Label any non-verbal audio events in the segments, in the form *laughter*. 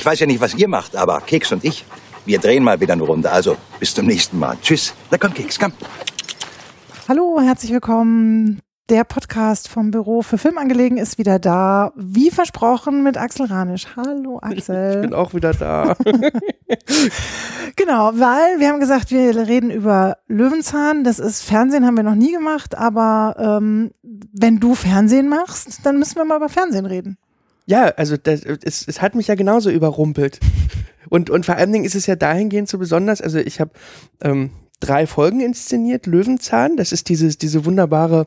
Ich weiß ja nicht, was ihr macht, aber Keks und ich, wir drehen mal wieder eine Runde. Also bis zum nächsten Mal. Tschüss. Na komm, Keks, komm. Hallo, herzlich willkommen. Der Podcast vom Büro für Filmangelegen ist wieder da. Wie versprochen mit Axel Ranisch. Hallo *laughs* Axel. Ich bin auch wieder da. *laughs* genau, weil wir haben gesagt, wir reden über Löwenzahn. Das ist Fernsehen, haben wir noch nie gemacht. Aber ähm, wenn du Fernsehen machst, dann müssen wir mal über Fernsehen reden. Ja, also das, es, es hat mich ja genauso überrumpelt. *laughs* Und, und vor allen Dingen ist es ja dahingehend so besonders, also ich habe ähm, drei Folgen inszeniert, Löwenzahn. Das ist dieses, diese wunderbare,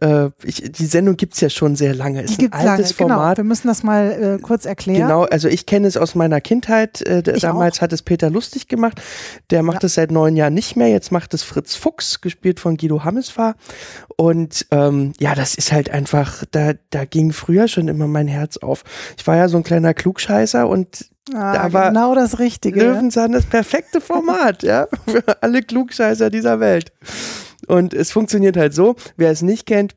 äh, ich, die Sendung gibt's ja schon sehr lange. Ist die ein altes lange, genau. Format. Genau. Wir müssen das mal äh, kurz erklären. Genau, also ich kenne es aus meiner Kindheit. Äh, damals auch. hat es Peter Lustig gemacht. Der macht es seit neun Jahren nicht mehr. Jetzt macht es Fritz Fuchs, gespielt von Guido Hammesfahr. Und ähm, ja, das ist halt einfach, da, da ging früher schon immer mein Herz auf. Ich war ja so ein kleiner Klugscheißer und Ah, da genau das Richtige. Löwenzahn das perfekte Format, ja, für alle Klugscheißer dieser Welt. Und es funktioniert halt so, wer es nicht kennt,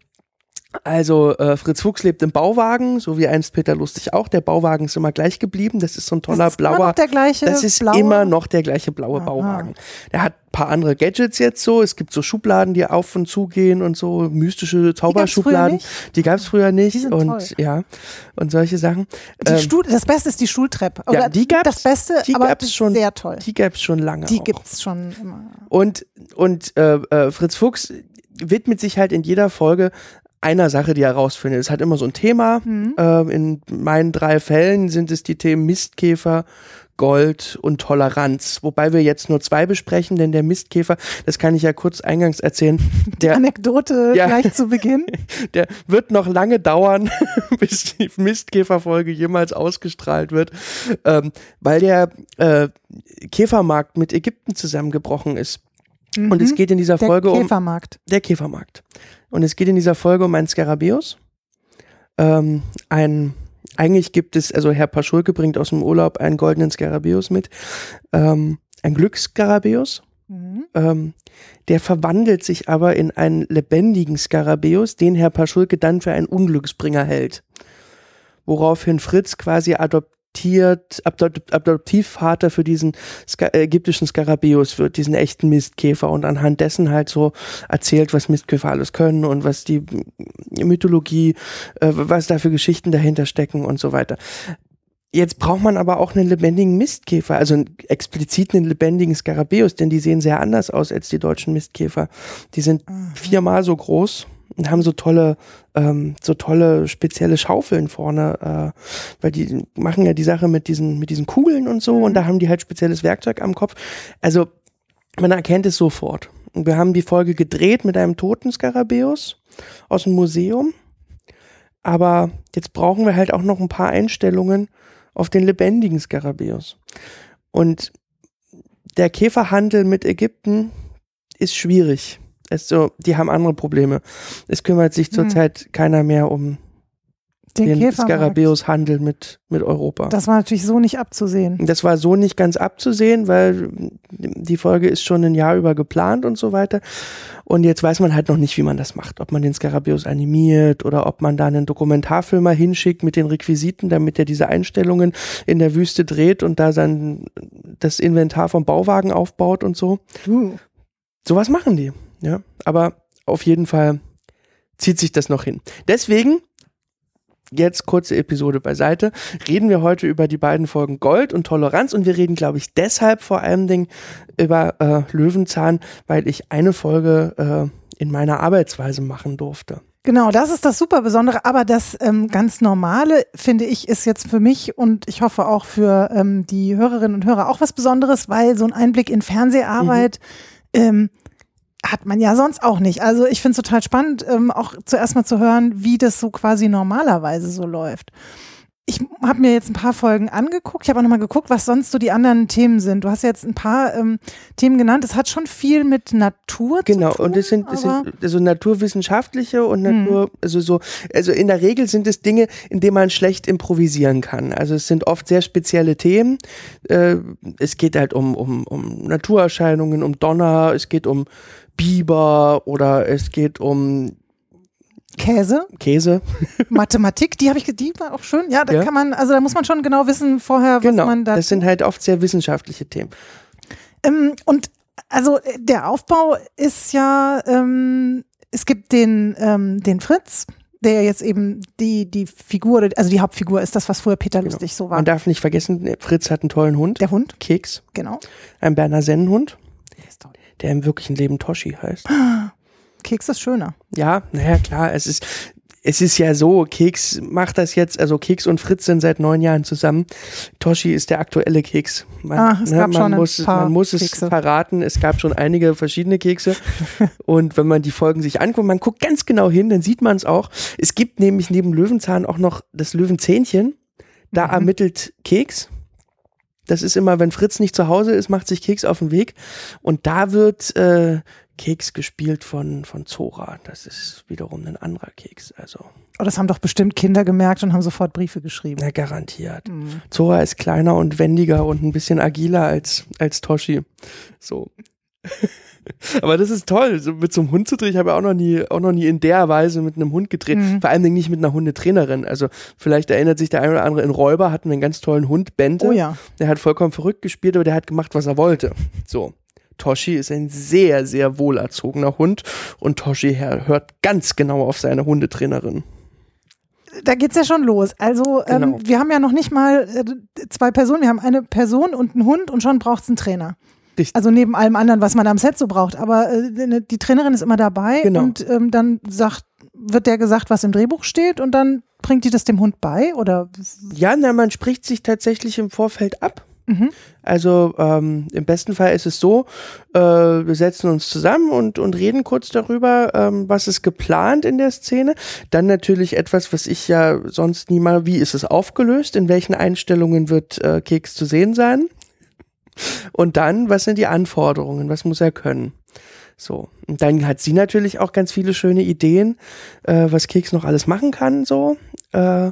also äh, Fritz Fuchs lebt im Bauwagen, so wie einst Peter Lustig auch. Der Bauwagen ist immer gleich geblieben. Das ist so ein toller das ist blauer. Immer noch der gleiche das ist blaue? immer noch der gleiche blaue Aha. Bauwagen. Der hat ein paar andere Gadgets jetzt so. Es gibt so Schubladen, die auf und zu gehen und so mystische Zauberschubladen. Die gab es früher nicht. Die und toll. ja und solche Sachen. Die ähm, das Beste ist die Schultreppe. Oder ja, die gab's, das Beste, die aber gab's schon, sehr toll. Die gab es schon lange. Die gibt es schon immer. Und und äh, äh, Fritz Fuchs widmet sich halt in jeder Folge einer Sache, die er rausfindet. Es hat immer so ein Thema. Mhm. Ähm, in meinen drei Fällen sind es die Themen Mistkäfer, Gold und Toleranz. Wobei wir jetzt nur zwei besprechen, denn der Mistkäfer, das kann ich ja kurz eingangs erzählen. *laughs* Der, Anekdote *laughs* ja, gleich zu Beginn. *laughs* Der wird noch lange dauern, bis die Mistkäferfolge jemals ausgestrahlt wird, ähm, weil der äh, Käfermarkt mit Ägypten zusammengebrochen ist. Mhm. Und es mhm. geht in dieser Folge der Käfermarkt. um der Käfermarkt. Und es geht in dieser Folge um einen Skarabäus. Ähm, ein, eigentlich gibt es, also Herr Paschulke bringt aus dem Urlaub einen goldenen Skarabäus mit. Ähm, ein Glücksskarabäus. Mhm. Ähm, der verwandelt sich aber in einen lebendigen Skarabäus, den Herr Paschulke dann für einen Unglücksbringer hält. Woraufhin Fritz quasi adoptiert adoptiert, Adoptivvater für diesen äh, ägyptischen Skarabäus wird, diesen echten Mistkäfer und anhand dessen halt so erzählt, was Mistkäfer alles können und was die Mythologie, äh, was da für Geschichten dahinter stecken und so weiter. Jetzt braucht man aber auch einen lebendigen Mistkäfer, also explizit einen lebendigen Skarabäus, denn die sehen sehr anders aus als die deutschen Mistkäfer. Die sind viermal so groß und haben so tolle, ähm, so tolle spezielle Schaufeln vorne, äh, weil die machen ja die Sache mit diesen, mit diesen Kugeln und so mhm. und da haben die halt spezielles Werkzeug am Kopf. Also man erkennt es sofort. Und wir haben die Folge gedreht mit einem toten Skarabäus aus dem Museum. Aber jetzt brauchen wir halt auch noch ein paar Einstellungen auf den lebendigen Skarabäus. Und der Käferhandel mit Ägypten ist schwierig. Es so, die haben andere Probleme. Es kümmert sich hm. zurzeit hm. keiner mehr um den, den Skarabäus-Handel mit, mit Europa. Das war natürlich so nicht abzusehen. Das war so nicht ganz abzusehen, weil die Folge ist schon ein Jahr über geplant und so weiter. Und jetzt weiß man halt noch nicht, wie man das macht. Ob man den Skarabäus animiert oder ob man da einen Dokumentarfilmer hinschickt mit den Requisiten, damit er diese Einstellungen in der Wüste dreht und da dann das Inventar vom Bauwagen aufbaut und so. Uh. Sowas machen die. Ja, aber auf jeden Fall zieht sich das noch hin. Deswegen jetzt kurze Episode beiseite, reden wir heute über die beiden Folgen Gold und Toleranz und wir reden, glaube ich, deshalb vor allem Dingen über äh, Löwenzahn, weil ich eine Folge äh, in meiner Arbeitsweise machen durfte. Genau, das ist das super Besondere, aber das ähm, ganz Normale, finde ich, ist jetzt für mich und ich hoffe auch für ähm, die Hörerinnen und Hörer auch was Besonderes, weil so ein Einblick in Fernseharbeit mhm. ähm, hat man ja sonst auch nicht. Also ich finde es total spannend, ähm, auch zuerst mal zu hören, wie das so quasi normalerweise so läuft. Ich habe mir jetzt ein paar Folgen angeguckt. Ich habe auch nochmal geguckt, was sonst so die anderen Themen sind. Du hast jetzt ein paar ähm, Themen genannt. Es hat schon viel mit Natur genau, zu tun. Genau, und es sind, es sind also naturwissenschaftliche und hm. Natur, hm. also so, also in der Regel sind es Dinge, in denen man schlecht improvisieren kann. Also es sind oft sehr spezielle Themen. Äh, es geht halt um, um, um Naturerscheinungen, um Donner, es geht um Biber oder es geht um Käse, Käse. *laughs* Mathematik, die habe ich, die war auch schön. Ja, da Ja. kann man, also da muss man schon genau wissen vorher, was Genau. man da. Das sind halt oft sehr wissenschaftliche Themen. Ähm, und also der Aufbau ist ja, ähm, es gibt den, ähm, den Fritz, der jetzt eben die, die Figur, also die Hauptfigur ist das, was früher Peter Lustig so war. Man darf nicht vergessen, Fritz hat einen tollen Hund. Der Hund, Keks. genau. Ein Berner Sennenhund, Der ist toll. Der im wirklichen Leben Toshi heißt. Keks ist schöner. Ja, naja, klar, es ist, es ist ja so, Keks macht das jetzt, also Keks und Fritz sind seit neun Jahren zusammen. Toshi ist der aktuelle Keks. Man, Ah, es gab man schon ein muss, paar man muss es Kekse. verraten, es gab schon einige verschiedene Kekse. *laughs* und wenn man die Folgen sich anguckt, man guckt ganz genau hin, dann sieht man es auch. Es gibt nämlich neben Löwenzahn auch noch das Löwenzähnchen. Da Mhm. ermittelt Keks. Das ist immer, wenn Fritz nicht zu Hause ist, macht sich Keks auf den Weg. Und da wird äh, Keks gespielt von, von Zora. Das ist wiederum ein anderer Keks. Also, Oh, das haben doch bestimmt Kinder gemerkt und haben sofort Briefe geschrieben. na, garantiert. Mhm. Zora ist kleiner und wendiger und ein bisschen agiler als, als Toshi. So. *laughs* Aber das ist toll, so mit so einem Hund zu drehen. Ich habe ja auch noch nie, auch noch nie in der Weise mit einem Hund gedreht. Mhm. Vor allen Dingen nicht mit einer Hundetrainerin. Also vielleicht erinnert sich der eine oder andere in Räuber hatten wir einen ganz tollen Hund, Bente. Oh ja. Der hat vollkommen verrückt gespielt, aber der hat gemacht, was er wollte. So. Toshi ist ein sehr, sehr wohlerzogener Hund und Toshi hört ganz genau auf seine Hundetrainerin. Da geht's ja schon los. Also Genau. ähm, wir haben ja noch nicht mal äh, zwei Personen, wir haben eine Person und einen Hund und schon braucht's einen Trainer. Richtig. Also neben allem anderen, was man am Set so braucht. Aber äh, die Trainerin ist immer dabei Genau. und ähm, dann sagt, wird der gesagt, was im Drehbuch steht und dann bringt die das dem Hund bei oder Ja, na, man spricht sich tatsächlich im Vorfeld ab. Mhm. Also ähm, im besten Fall ist es so, äh, wir setzen uns zusammen und, und reden kurz darüber, ähm, was ist geplant in der Szene. Dann natürlich etwas, was ich ja sonst nie mal, wie ist es aufgelöst, in welchen Einstellungen wird äh, Keks zu sehen sein. Und dann, was sind die Anforderungen, was muss er können. So, und dann hat sie natürlich auch ganz viele schöne Ideen, äh, was Keks noch alles machen kann, so. Äh,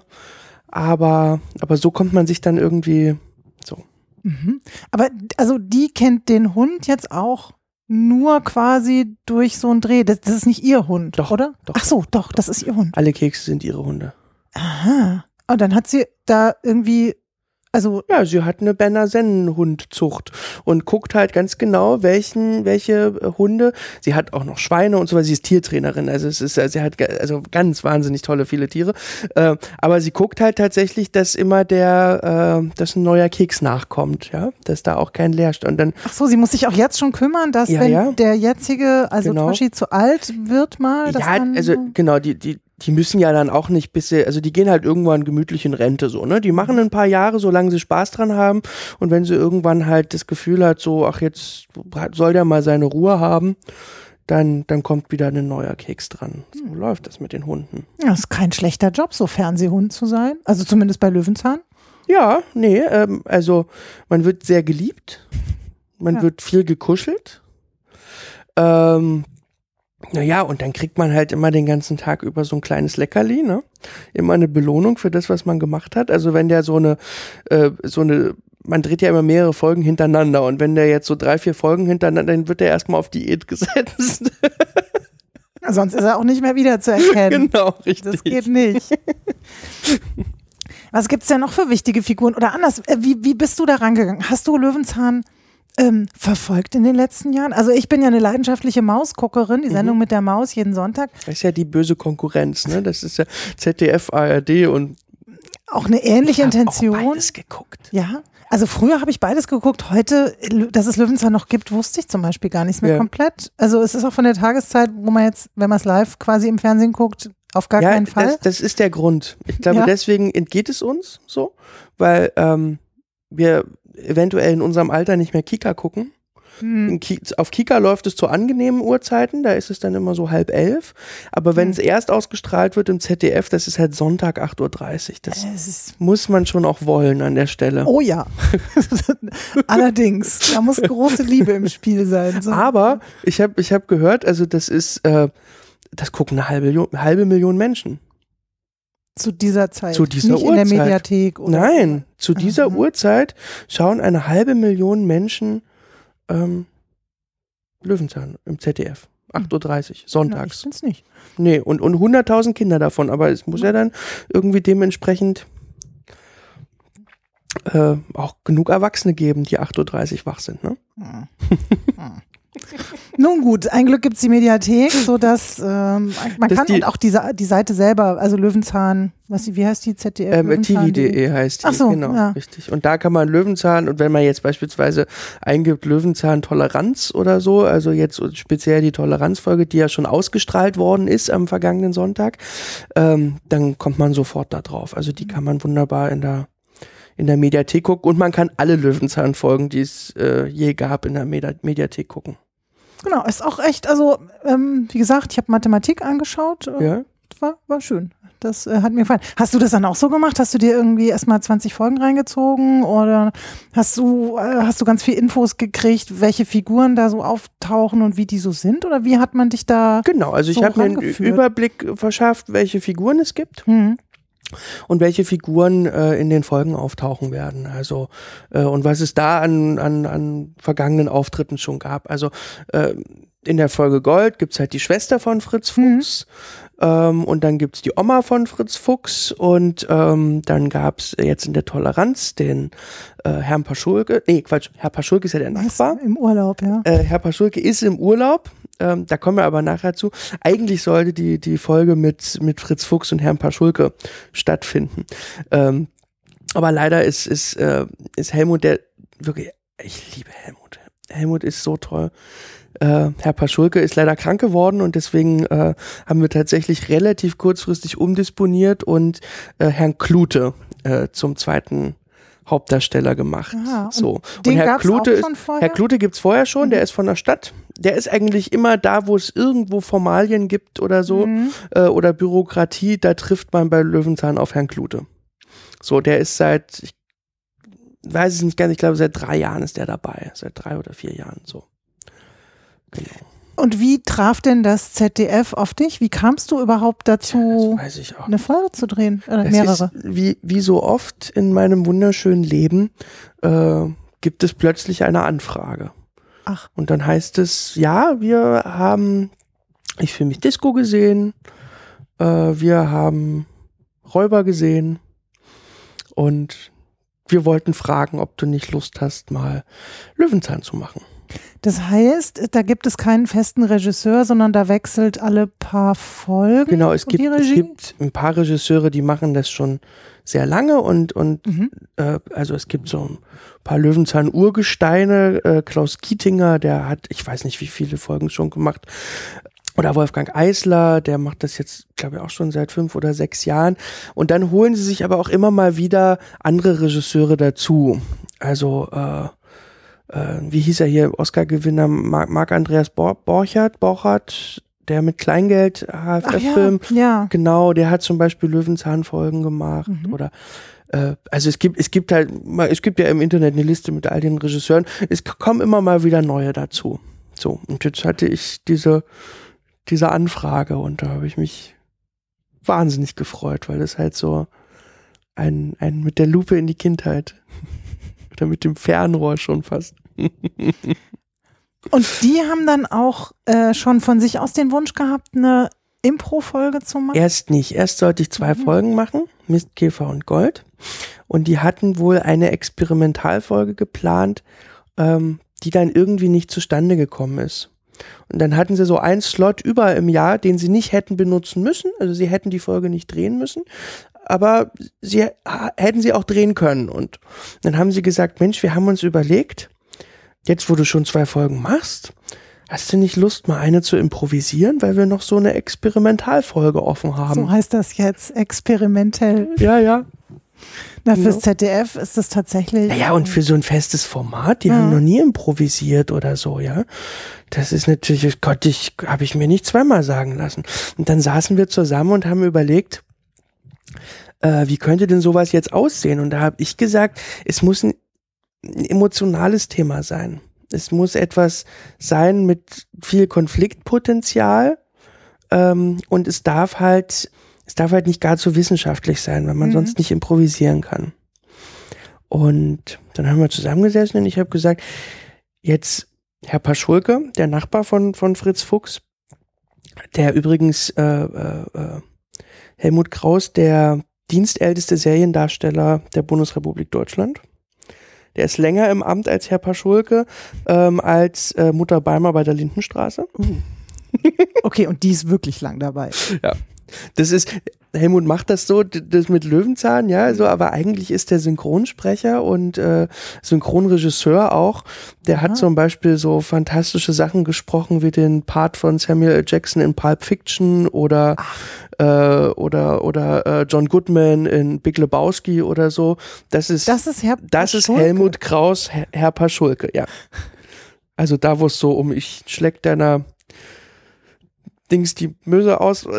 aber, aber so kommt man sich dann irgendwie so. Mhm. Aber also die kennt den Hund jetzt auch nur quasi durch so einen Dreh. Das, das ist nicht ihr Hund, Doch, oder? doch. Ach so, doch, das ist ihr Hund. Alle Kekse sind ihre Hunde. Aha. Und dann hat sie da irgendwie, also Ja, sie hat eine Berner Sennenhundzucht und guckt halt ganz genau, welchen, welche äh, Hunde. Sie hat auch noch Schweine und so, weil sie ist Tiertrainerin. Also es ist, sie hat also ganz wahnsinnig tolle viele Tiere. Äh, aber sie guckt halt tatsächlich, dass immer der, äh, dass ein neuer Keks nachkommt, ja, dass da auch kein Leerstand. Und dann ach so, sie muss sich auch jetzt schon kümmern, dass Ja, wenn ja. der jetzige, also Genau. Toshi zu alt wird mal, dass Ja, also genau, die, die, die müssen ja dann auch nicht bis sie, also die gehen halt irgendwann gemütlich in Rente so, ne? Die machen ein paar Jahre, solange sie Spaß dran haben. Und wenn sie irgendwann halt das Gefühl hat, so, ach, jetzt soll der mal seine Ruhe haben, dann, dann kommt wieder ein neuer Keks dran. So Hm. läuft das mit den Hunden. das ist kein schlechter Job, so Fernsehhund zu sein. Also zumindest bei Löwenzahn. Ja, nee, ähm, also man wird sehr geliebt, man Ja. wird viel gekuschelt. Ähm, naja, und dann kriegt man halt immer den ganzen Tag über so ein kleines Leckerli, ne? Immer eine Belohnung für das, was man gemacht hat. Also wenn der so eine, äh, so eine, man dreht ja immer mehrere Folgen hintereinander und wenn der jetzt so drei, vier Folgen hintereinander, dann wird der erstmal auf Diät *laughs* gesetzt. Sonst ist er auch nicht mehr wiederzuerkennen. genau, richtig. Das geht nicht. *laughs* Was gibt's denn noch für wichtige Figuren? Oder anders, äh, wie, wie bist du da rangegangen? Hast du Löwenzahn ähm, verfolgt in den letzten Jahren? Also ich bin ja eine leidenschaftliche Mausguckerin, die Sendung mit der Maus jeden Sonntag. Das ist ja die böse Konkurrenz, ne? Das ist ja ZDF, ARD und Auch eine ähnliche Ich Intention. Auch beides geguckt. Ja, also früher habe ich beides geguckt. Heute, dass es Löwenzahn noch gibt, wusste ich zum Beispiel gar nicht mehr Ja. komplett. Also es ist auch von der Tageszeit, wo man jetzt, wenn man es live quasi im Fernsehen guckt, auf gar ja, keinen Fall. Das, das ist der Grund. Ich glaube, Ja. deswegen entgeht es uns so, weil ähm, wir eventuell in unserem Alter nicht mehr Kika gucken. Hm. Auf Kika läuft es zu angenehmen Uhrzeiten, da ist es dann immer so halb elf. Aber wenn Hm. es erst ausgestrahlt wird im ZDF, das ist halt Sonntag 8.30 Uhr. Das Es ist muss man schon auch wollen an der Stelle. Oh ja. *laughs* Allerdings, da muss große Liebe im Spiel sein. So. Aber ich habe ich hab gehört, also das ist, äh, das gucken eine halbe, halbe Million Menschen. Zu dieser Zeit. Zu dieser Nicht in der Uhrzeit. Mediathek oder Nein, zu dieser Aha. Uhrzeit schauen eine halbe Million Menschen ähm, Löwenzahn im ZDF. 8.30 Uhr, Ich sonntags. bin's nicht. Nee, und, und 100.000 Kinder davon, aber es muss ja dann irgendwie dementsprechend äh, auch genug Erwachsene geben, die 8.30 Uhr wach sind, ne? *laughs* *laughs* Nun gut, ein Glück gibt's die Mediathek, sodass ähm, man Dass kann die- und auch diese, die Seite selber, also Löwenzahn, was die, wie heißt die ZDF? Ähm, Löwenzahn.de? TV.de heißt die, Ach so, genau, ja. richtig. Und da kann man Löwenzahn und wenn man jetzt beispielsweise eingibt Löwenzahn Toleranz oder so, also jetzt speziell die Toleranzfolge, die ja schon ausgestrahlt worden ist am vergangenen Sonntag, ähm, dann kommt man sofort da drauf. Also die kann man wunderbar in der in der Mediathek gucken und man kann alle Löwenzahn-Folgen, die es äh, je gab, in der Medi Mediathek gucken. Genau, ist auch echt, also ähm, wie gesagt, ich habe Mathematik angeschaut, äh, Ja? war, war schön. Das äh, hat mir gefallen. Hast du das dann auch so gemacht? Hast du dir irgendwie erstmal 20 Folgen reingezogen oder hast du, äh, hast du ganz viel Infos gekriegt, welche Figuren da so auftauchen und wie die so sind? Oder wie hat man dich da? Genau, also ich So habe mir einen. Überblick verschafft, welche Figuren es gibt. Hm. Und welche Figuren äh, in den Folgen auftauchen werden. Also äh, und was es da an, an, an vergangenen Auftritten schon gab. Also äh, in der Folge Gold gibt's halt die Schwester von Fritz Fuchs. Ähm, und dann gibt's die Oma von Fritz Fuchs und ähm, dann gab's jetzt in der Toleranz den äh, Herrn Paschulke. Nee, Quatsch, Herr Paschulke ist ja der Nachbar. Im Urlaub, ja. Äh, Herr Paschulke ist im Urlaub. Ähm, da kommen wir aber nachher zu. Eigentlich sollte die, die Folge mit, mit Fritz Fuchs und Herrn Paschulke stattfinden. Ähm, aber leider ist, ist, äh, ist Helmut der wirklich, ich liebe Helmut. Helmut ist so toll. Äh, Herr Paschulke ist leider krank geworden und deswegen äh, haben wir tatsächlich relativ kurzfristig umdisponiert und äh, Herrn Klute äh, zum zweiten Hauptdarsteller gemacht. Aha, und so. und Herr Klute ist? Herr Klute gibt's vorher schon, der ist von der Stadt. Der ist eigentlich immer da, wo es irgendwo Formalien gibt oder so Mhm. äh, oder Bürokratie, da trifft man bei Löwenzahn auf Herrn Klute. So, der ist seit, ich weiß es nicht ganz, ich glaube seit drei Jahren ist der dabei. Seit drei oder vier Jahren so. Genau. Und wie traf denn das ZDF auf dich? Wie kamst du überhaupt dazu, Das weiß ich auch. eine Folge zu drehen? Oder Es mehrere? Wie, wie so oft in meinem wunderschönen Leben äh, gibt es plötzlich eine Anfrage. Ach. Und dann heißt es, ja, wir haben, ich für mich Disco gesehen, äh, wir haben Räuber gesehen und wir wollten fragen, ob du nicht Lust hast, mal Löwenzahn zu machen. Das heißt, da gibt es keinen festen Regisseur, sondern da wechselt alle paar Folgen. Genau, es gibt, es gibt ein paar Regisseure, die machen das schon sehr lange und, und Mhm. äh, also es gibt so ein paar Löwenzahn-Urgesteine. Äh, Klaus Kietinger, der hat, ich weiß nicht, wie viele Folgen schon gemacht. Oder Wolfgang Eisler, der macht das jetzt, glaube ich, auch schon seit fünf oder sechs Jahren. Und dann holen sie sich aber auch immer mal wieder andere Regisseure dazu. Also, äh, äh, wie hieß er hier, Oscar-Gewinner Marc- Marc-Andreas Bor Borchardt, Borchardt, der mit Kleingeld HFF-Film ja, ja. Genau, der hat zum Beispiel Löwenzahn-Folgen gemacht Mhm. oder äh, also es gibt, es gibt halt, es gibt ja im Internet eine Liste mit all den Regisseuren. Es kommen immer mal wieder neue dazu. So, und jetzt hatte ich diese, diese Anfrage und da habe ich mich wahnsinnig gefreut, weil es halt so ein, ein mit der Lupe in die Kindheit *laughs* oder mit dem Fernrohr schon fast. *laughs* Und die haben dann auch äh, schon von sich aus den Wunsch gehabt, eine Impro-Folge zu machen? Erst nicht. Erst sollte ich zwei Mhm. Folgen machen, Mistkäfer und Gold. Und die hatten wohl eine Experimentalfolge geplant, ähm, die dann irgendwie nicht zustande gekommen ist. Und dann hatten sie so einen Slot über im Jahr, den sie nicht hätten benutzen müssen. Also sie hätten die Folge nicht drehen müssen. Aber sie ha- hätten sie auch drehen können. Und dann haben sie gesagt, Mensch, wir haben uns überlegt, jetzt wo du schon zwei Folgen machst, hast du nicht Lust, mal eine zu improvisieren, weil wir noch so eine Experimentalfolge offen haben? So heißt das jetzt experimentell. Ja, ja. Na, fürs Ja. ZDF ist das tatsächlich. Naja, und für so ein festes Format, die Ja. haben noch nie improvisiert oder so, ja. Das ist natürlich, Gott, ich, habe ich mir nicht zweimal sagen lassen. Und dann saßen wir zusammen und haben überlegt, äh, wie könnte denn sowas jetzt aussehen? Und da habe ich gesagt, es muss ein, ein emotionales Thema sein. Es muss etwas sein mit viel Konfliktpotenzial ähm, und es darf halt, es darf halt nicht gar zu wissenschaftlich sein, weil man Mhm. sonst nicht improvisieren kann. Und dann haben wir zusammengesessen und ich habe gesagt, jetzt Herr Paschulke, der Nachbar von, von Fritz Fuchs, der übrigens äh, äh, äh, Helmut Kraus, der dienstälteste Seriendarsteller der Bundesrepublik Deutschland. Der ist länger im Amt als Herr Paschulke, ähm, als äh, Mutter Beimer bei der Lindenstraße. Okay, und die ist wirklich lang dabei. Ja. Das ist, Helmut macht das so, das mit Löwenzahn, ja, so, aber eigentlich ist der Synchronsprecher und äh, Synchronregisseur auch. Der Ah. hat zum Beispiel so fantastische Sachen gesprochen wie den Part von Samuel L. Jackson in Pulp Fiction oder äh, oder oder äh, John Goodman in Big Lebowski oder so. Das ist Das ist Herr das ist. Helmut Kraus, Herr, Herr Paschulke, ja. Also da, wo es so um ich schleck deiner Dings die Möse aus. *laughs*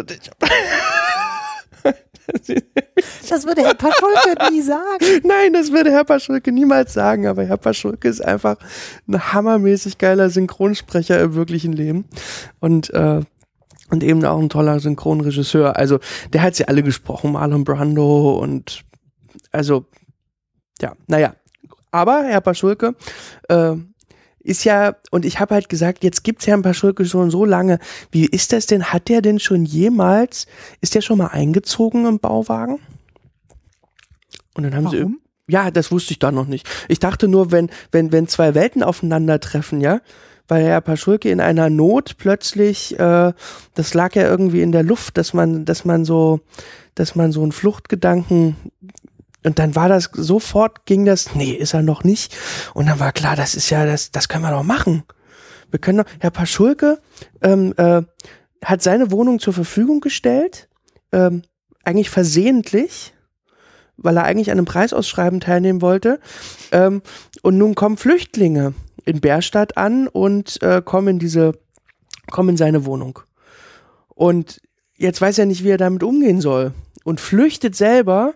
Das würde Herr Paschulke nie sagen. *laughs* Nein, das würde Herr Paschulke niemals sagen, aber Herr Paschulke ist einfach ein hammermäßig geiler Synchronsprecher im wirklichen Leben. Und, äh, und eben auch ein toller Synchronregisseur. Also, der hat sie alle gesprochen, Marlon Brando und also, ja, naja. Aber Herr Paschulke, äh, ist ja, und ich habe halt gesagt, jetzt gibt's Herrn Paschulke schon so lange. Wie ist das denn? Hat der denn schon jemals, ist der schon mal eingezogen im Bauwagen? Und dann haben sie Warum? ja, das wusste ich da noch nicht. Ich dachte nur, wenn, wenn, wenn zwei Welten aufeinandertreffen, ja, weil Herr Paschulke in einer Not plötzlich, äh, das lag ja irgendwie in der Luft, dass man, dass man so, dass man so einen Fluchtgedanken und dann war das sofort ging das, nee, ist er noch nicht. Und dann war klar, das ist ja, das, das können wir doch machen. Wir können doch, Herr Paschulke ähm, äh, hat seine Wohnung zur Verfügung gestellt, ähm, eigentlich versehentlich, weil er eigentlich an einem Preisausschreiben teilnehmen wollte. Ähm, und nun kommen Flüchtlinge in Bärstadt an und äh, kommen in diese, kommen in seine Wohnung. Und jetzt weiß er nicht, wie er damit umgehen soll. Und flüchtet selber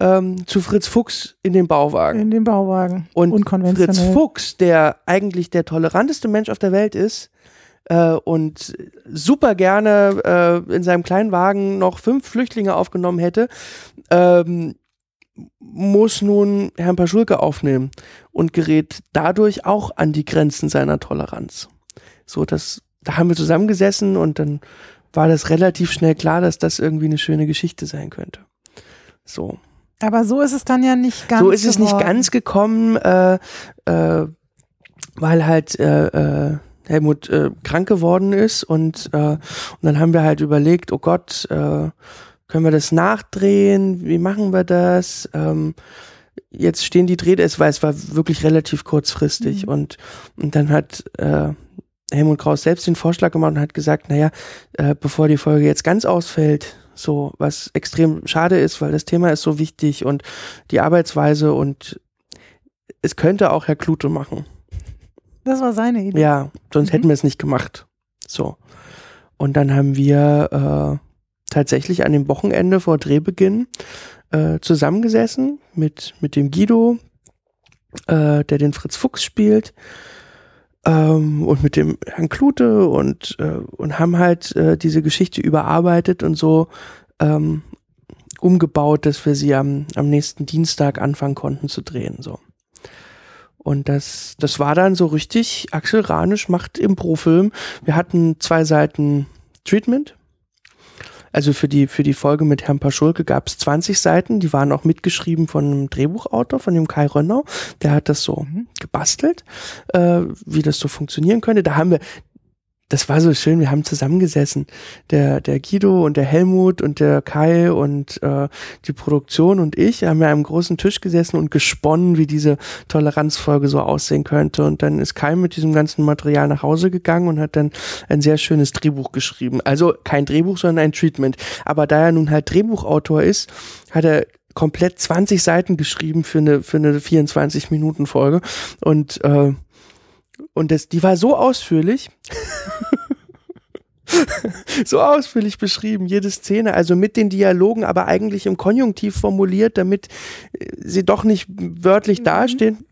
ähm, zu Fritz Fuchs in den Bauwagen. In dem Bauwagen. Und. Fritz Fuchs, der eigentlich der toleranteste Mensch auf der Welt ist äh, und super gerne äh, in seinem kleinen Wagen noch fünf Flüchtlinge aufgenommen hätte, ähm, muss nun Herrn Paschulke aufnehmen und gerät dadurch auch an die Grenzen seiner Toleranz. So, das, da haben wir zusammengesessen und dann war das relativ schnell klar, dass das irgendwie eine schöne Geschichte sein könnte. So. Aber so ist es dann ja nicht ganz So ist es nicht geworden. ganz gekommen, äh, äh, weil halt äh, äh, Helmut äh, krank geworden ist und, äh, und dann haben wir halt überlegt, oh Gott, können wir das nachdrehen? Wie machen wir das? Ähm, jetzt stehen die Dreh, es war, es war wirklich relativ kurzfristig Mhm. und, und dann hat Helmut Kraus selbst den Vorschlag gemacht und hat gesagt, naja, bevor die Folge jetzt ganz ausfällt, so, was extrem schade ist, weil das Thema ist so wichtig und die Arbeitsweise und es könnte auch Herr Klute machen. Das war seine Idee. Ja, sonst Mhm. hätten wir es nicht gemacht. So. Und dann haben wir äh, tatsächlich an dem Wochenende vor Drehbeginn äh, zusammengesessen mit, mit dem Guido, äh, der den Fritz Fuchs spielt, ähm, und mit dem Herrn Klute und, äh, und haben halt äh, diese Geschichte überarbeitet und so ähm, umgebaut, dass wir sie am, am nächsten Dienstag anfangen konnten zu drehen. So. Und das, das war dann so richtig, Axel Ranisch macht Impro-Film. Wir hatten zwei Seiten Treatment. Also für die, für die Folge mit Herrn Paschulke gab es 20 Seiten, die waren auch mitgeschrieben von einem Drehbuchautor, von dem Kai Rönnau. Der hat das so Mhm. gebastelt, äh, wie das so funktionieren könnte. Da haben wir, das war so schön, wir haben zusammengesessen. Der, der Guido und der Helmut und der Kai und äh, die Produktion und ich haben ja am großen Tisch gesessen und gesponnen, wie diese Toleranzfolge so aussehen könnte. Und dann ist Kai mit diesem ganzen Material nach Hause gegangen und hat dann ein sehr schönes Drehbuch geschrieben. Also kein Drehbuch, sondern ein Treatment. Aber da er nun halt Drehbuchautor ist, hat er komplett 20 Seiten geschrieben für eine, für eine 24-Minuten-Folge. Und, äh, und das, die war so ausführlich, *laughs* so ausführlich beschrieben, jede Szene, also mit den Dialogen, aber eigentlich im Konjunktiv formuliert, damit äh, sie doch nicht wörtlich Mhm. dastehen,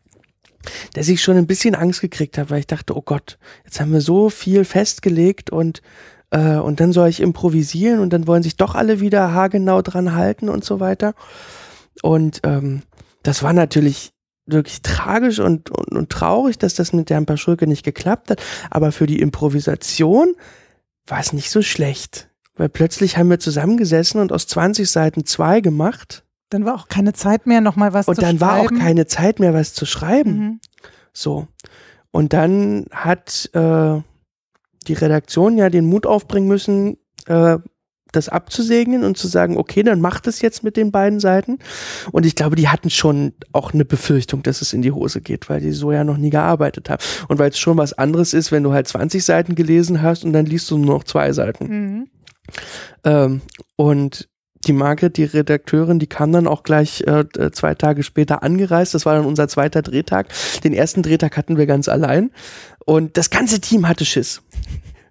dass ich schon ein bisschen Angst gekriegt habe, weil ich dachte, oh Gott, jetzt haben wir so viel festgelegt und äh, und dann soll ich improvisieren und dann wollen sich doch alle wieder haargenau dran halten und so weiter. Und ähm, das war natürlich wirklich tragisch und, und, und traurig, dass das mit Herrn Paschulke nicht geklappt hat. Aber für die Improvisation war es nicht so schlecht. Weil plötzlich haben wir zusammengesessen und aus 20 Seiten zwei gemacht. Dann war auch keine Zeit mehr, nochmal was und zu dann schreiben. war auch keine Zeit mehr, was zu schreiben. Mhm. So. Und dann hat äh, die Redaktion ja den Mut aufbringen müssen, äh, das abzusegnen und zu sagen, okay, dann macht es jetzt mit den beiden Seiten. Und ich glaube, die hatten schon auch eine Befürchtung, dass es in die Hose geht, weil die so ja noch nie gearbeitet haben. Und weil es schon was anderes ist, wenn du halt 20 Seiten gelesen hast und dann liest du nur noch zwei Seiten. Mhm. Ähm, und die Margret, die Redakteurin, die kam dann auch gleich äh, zwei Tage später angereist. Das war dann unser zweiter Drehtag. Den ersten Drehtag hatten wir ganz allein. Und das ganze Team hatte Schiss.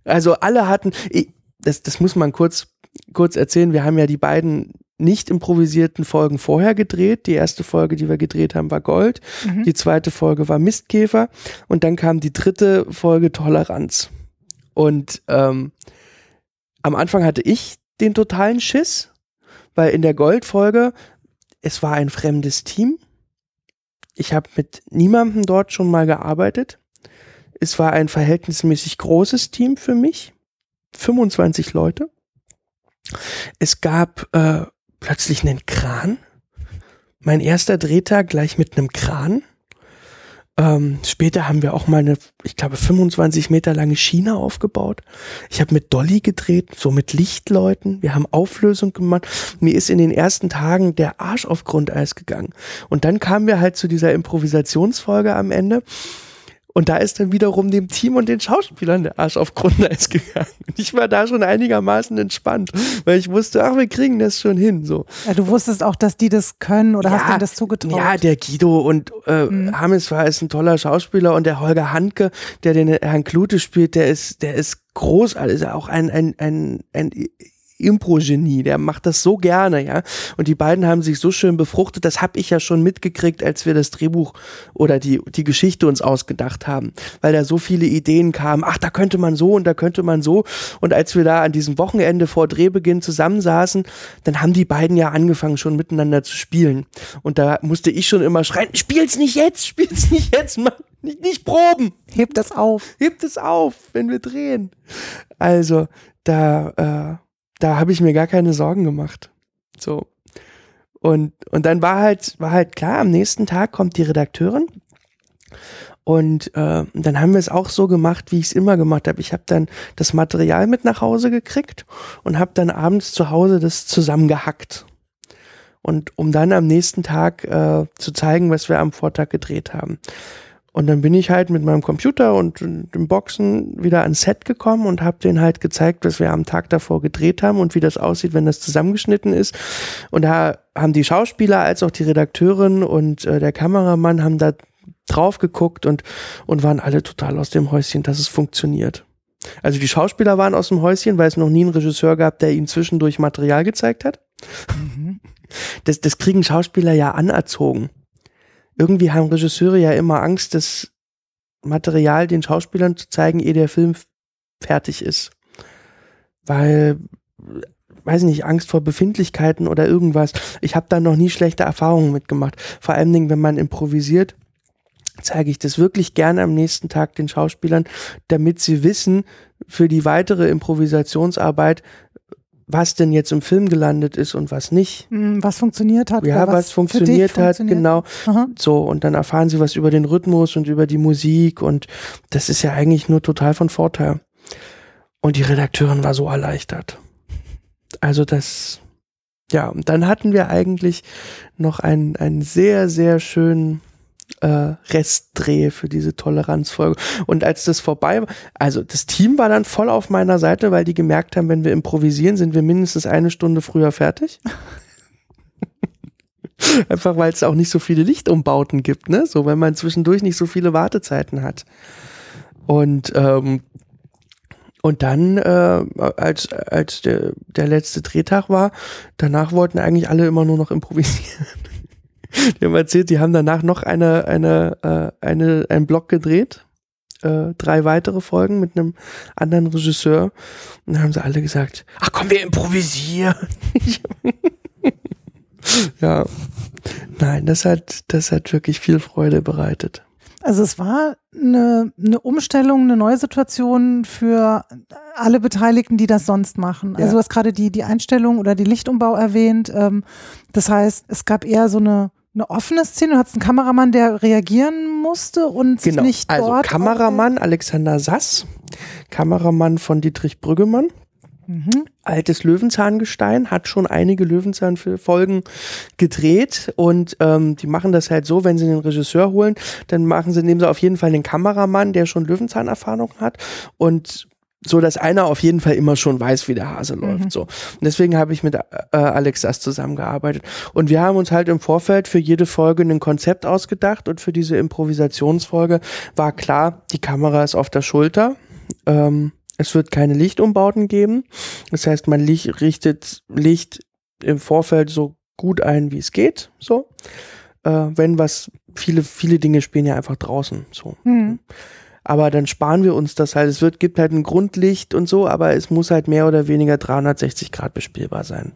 Also alle hatten, das, das muss man kurz, kurz erzählen. Wir haben ja die beiden nicht improvisierten Folgen vorher gedreht. Die erste Folge, die wir gedreht haben, war Gold. Mhm. Die zweite Folge war Mistkäfer. Und dann kam die dritte Folge Toleranz. Und ähm, am Anfang hatte ich den totalen Schiss, weil in der Goldfolge, es war ein fremdes Team. Ich habe mit niemandem dort schon mal gearbeitet. Es war ein verhältnismäßig großes Team für mich. 25 Leute. Es gab äh, plötzlich einen Kran. Mein erster Drehtag gleich mit einem Kran. Ähm, später haben wir auch mal eine, ich glaube, 25 Meter lange Schiene aufgebaut. Ich habe mit Dolly gedreht, so mit Lichtleuten. Wir haben Auflösung gemacht. Mir ist in den ersten Tagen der Arsch auf Grundeis gegangen. Und dann kamen wir halt zu dieser Improvisationsfolge am Ende. Und da ist dann wiederum dem Team und den Schauspielern der Arsch auf Grundeis *laughs* gegangen. Und ich war da schon einigermaßen entspannt, weil ich wusste, ach, wir kriegen das schon hin. So. Ja, du wusstest auch, dass die das können oder hast Ja, denen das zugetraut? Ja, der Guido und äh, Mhm. War ist ein toller Schauspieler und der Holger Handke, der den Herrn Klute spielt, der ist, der ist großartig, ist ja auch ein, ein, ein, ein Impro-Genie, der macht das so gerne, ja. Und die beiden haben sich so schön befruchtet, das habe ich ja schon mitgekriegt, als wir das Drehbuch oder die, die Geschichte uns ausgedacht haben, weil da so viele Ideen kamen, ach, da könnte man so und da könnte man so. Und als wir da an diesem Wochenende vor Drehbeginn zusammensaßen, dann haben die beiden ja angefangen schon miteinander zu spielen. Und da musste ich schon immer schreien, spiel's nicht jetzt, spiel's nicht jetzt, Mann. Nicht, nicht proben Heb das auf. hebt es auf, wenn wir drehen. Also, da, äh, da habe ich mir gar keine Sorgen gemacht. So. Und, und dann war halt, war halt klar, am nächsten Tag kommt die Redakteurin. Und äh, dann haben wir es auch so gemacht, wie ich es immer gemacht habe. Ich habe dann das Material mit nach Hause gekriegt und habe dann abends zu Hause das zusammengehackt. Und um dann am nächsten Tag äh, zu zeigen, was wir am Vortag gedreht haben. Und dann bin ich halt mit meinem Computer und dem Boxen wieder ans Set gekommen und habe denen halt gezeigt, was wir am Tag davor gedreht haben und wie das aussieht, wenn das zusammengeschnitten ist. Und da haben die Schauspieler als auch die Redakteurin und äh, der Kameramann haben da drauf geguckt und, und waren alle total aus dem Häuschen, dass es funktioniert. Also die Schauspieler waren aus dem Häuschen, weil es noch nie einen Regisseur gab, der ihnen zwischendurch Material gezeigt hat. Mhm. Das, das kriegen Schauspieler ja anerzogen irgendwie haben Regisseure ja immer Angst, das Material den Schauspielern zu zeigen, ehe der Film fertig ist. Weil, weiß nicht, Angst vor Befindlichkeiten oder irgendwas. Ich habe da noch nie schlechte Erfahrungen mitgemacht. Vor allen Dingen, wenn man improvisiert, zeige ich das wirklich gerne am nächsten Tag den Schauspielern, damit sie wissen, für die weitere Improvisationsarbeit, was denn jetzt im Film gelandet ist und was nicht. Hm, Was funktioniert hat. Ja, was, für funktioniert hat, funktioniert. genau. Aha. So, und dann erfahren sie was über den Rhythmus und über die Musik und das ist ja eigentlich nur total von Vorteil. Und die Redakteurin war so erleichtert. Also das, ja, und dann hatten wir eigentlich noch einen, einen sehr, sehr schönen äh, Restdreh für diese Toleranzfolge. Und als das vorbei war, also das Team war dann voll auf meiner Seite, weil die gemerkt haben, wenn wir improvisieren, sind wir mindestens eine Stunde früher fertig. *laughs* Einfach weil es auch nicht so viele Lichtumbauten gibt, ne? So, wenn man zwischendurch nicht so viele Wartezeiten hat. Und ähm, und dann, äh, als, als der, der letzte Drehtag war, danach wollten eigentlich alle immer nur noch improvisieren. Die haben erzählt, die haben danach noch eine, eine, äh, eine, einen Block gedreht, äh, drei weitere Folgen mit einem anderen Regisseur. Und dann haben sie alle gesagt, ach komm, wir improvisieren. *laughs* ja. Nein, das hat, das hat wirklich viel Freude bereitet. Also es war eine, eine Umstellung, eine neue Situation für alle Beteiligten, die das sonst machen. Also Ja. du hast gerade die, die Einstellung oder die Lichtumbau erwähnt. Ähm, das heißt, es gab eher so eine, eine offene Szene. Du hattest einen Kameramann, der reagieren musste und sich Genau. nicht also dort Kameramann Alexander Sass, Kameramann von Dietrich Brüggemann. Mhm. Altes Löwenzahngestein, hat schon einige Löwenzahn-Folgen gedreht und ähm, die machen das halt so, wenn sie den Regisseur holen, dann machen sie, nehmen sie auf jeden Fall den Kameramann, der schon Löwenzahn-Erfahrung hat und so, dass einer auf jeden Fall immer schon weiß, wie der Hase läuft. So. Und deswegen habe ich mit äh, Alex Sass zusammengearbeitet. Und wir haben uns halt im Vorfeld für jede Folge ein Konzept ausgedacht und für diese Improvisationsfolge war klar, die Kamera ist auf der Schulter. Ähm, es wird keine Lichtumbauten geben. Das heißt, man licht, richtet Licht im Vorfeld so gut ein, wie es geht. So. Äh, wenn was, viele, viele Dinge spielen ja einfach draußen. So. Mhm. Aber dann sparen wir uns das halt. Es wird, gibt halt ein Grundlicht und so, aber es muss halt mehr oder weniger 360 Grad bespielbar sein.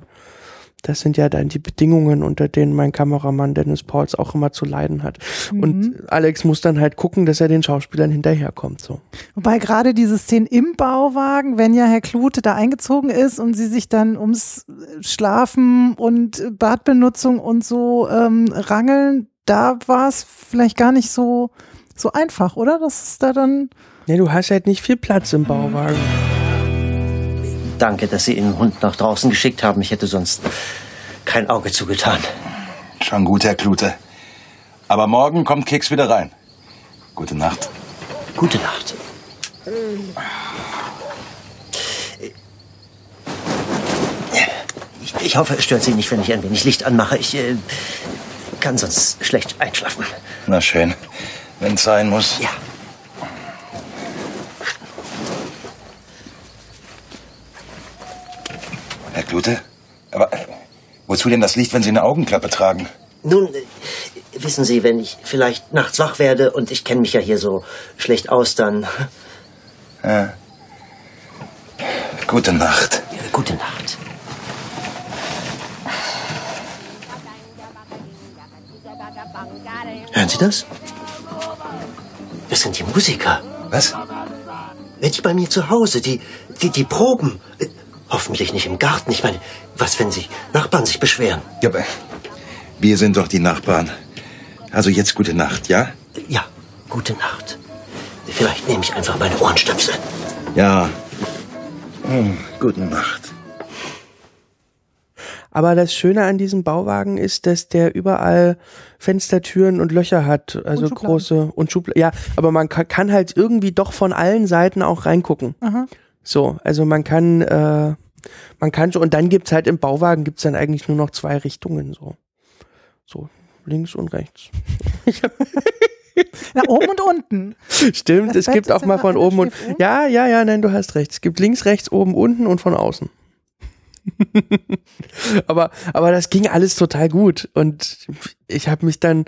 Das sind ja dann die Bedingungen, unter denen mein Kameramann Dennis Pauls auch immer zu leiden hat. Mhm. Und Alex muss dann halt gucken, dass er den Schauspielern hinterherkommt. So. Wobei gerade diese Szenen im Bauwagen, wenn ja Herr Klute da eingezogen ist und sie sich dann ums Schlafen und Badbenutzung und so ähm, rangeln, da war es vielleicht gar nicht so, so einfach, oder? Das ist da dann. Ja, du hast halt nicht viel Platz im Bauwagen. Danke, dass Sie Ihren Hund nach draußen geschickt haben. Ich hätte sonst kein Auge zugetan. Schon gut, Herr Klute. Aber morgen kommt Keks wieder rein. Gute Nacht. Gute Nacht. Ich, ich hoffe, es stört Sie nicht, wenn ich ein wenig Licht anmache. Ich äh, kann sonst schlecht einschlafen. Na schön. Wenn's sein muss. Ja. Herr Klute? Aber äh, wozu denn das Licht, wenn Sie eine Augenklappe tragen? Nun, äh, wissen Sie, wenn ich vielleicht nachts wach werde und ich kenne mich ja hier so schlecht aus, dann Ja. Gute Nacht. äh, gute Nacht. Hören Sie das? Das sind die Musiker. Was? Nicht bei mir zu Hause, die, die, die proben. Äh, Hoffentlich nicht im Garten. Ich meine, was, wenn sich Nachbarn sich beschweren? Ja, aber wir sind doch die Nachbarn. Also jetzt gute Nacht, ja? Äh, Ja, gute Nacht. Vielleicht nehme ich einfach meine Ohrenstöpsel. Ja. Hm, gute Nacht. Aber das Schöne an diesem Bauwagen ist, dass der überall Fenstertüren und Löcher hat, also große und Schubladen. Ja, aber man kann, kann halt irgendwie doch von allen Seiten auch reingucken. Aha. So, also man kann, äh, man kann schon, und dann gibt's halt im Bauwagen gibt's dann eigentlich nur noch zwei Richtungen, so. So, links und rechts. Na, oben und unten. Stimmt, Das es Bett gibt auch mal von oben und, ja, ja, ja, nein, du hast recht. Es gibt links, rechts, oben, unten und von außen. *laughs* aber, aber das ging alles total gut und ich habe mich dann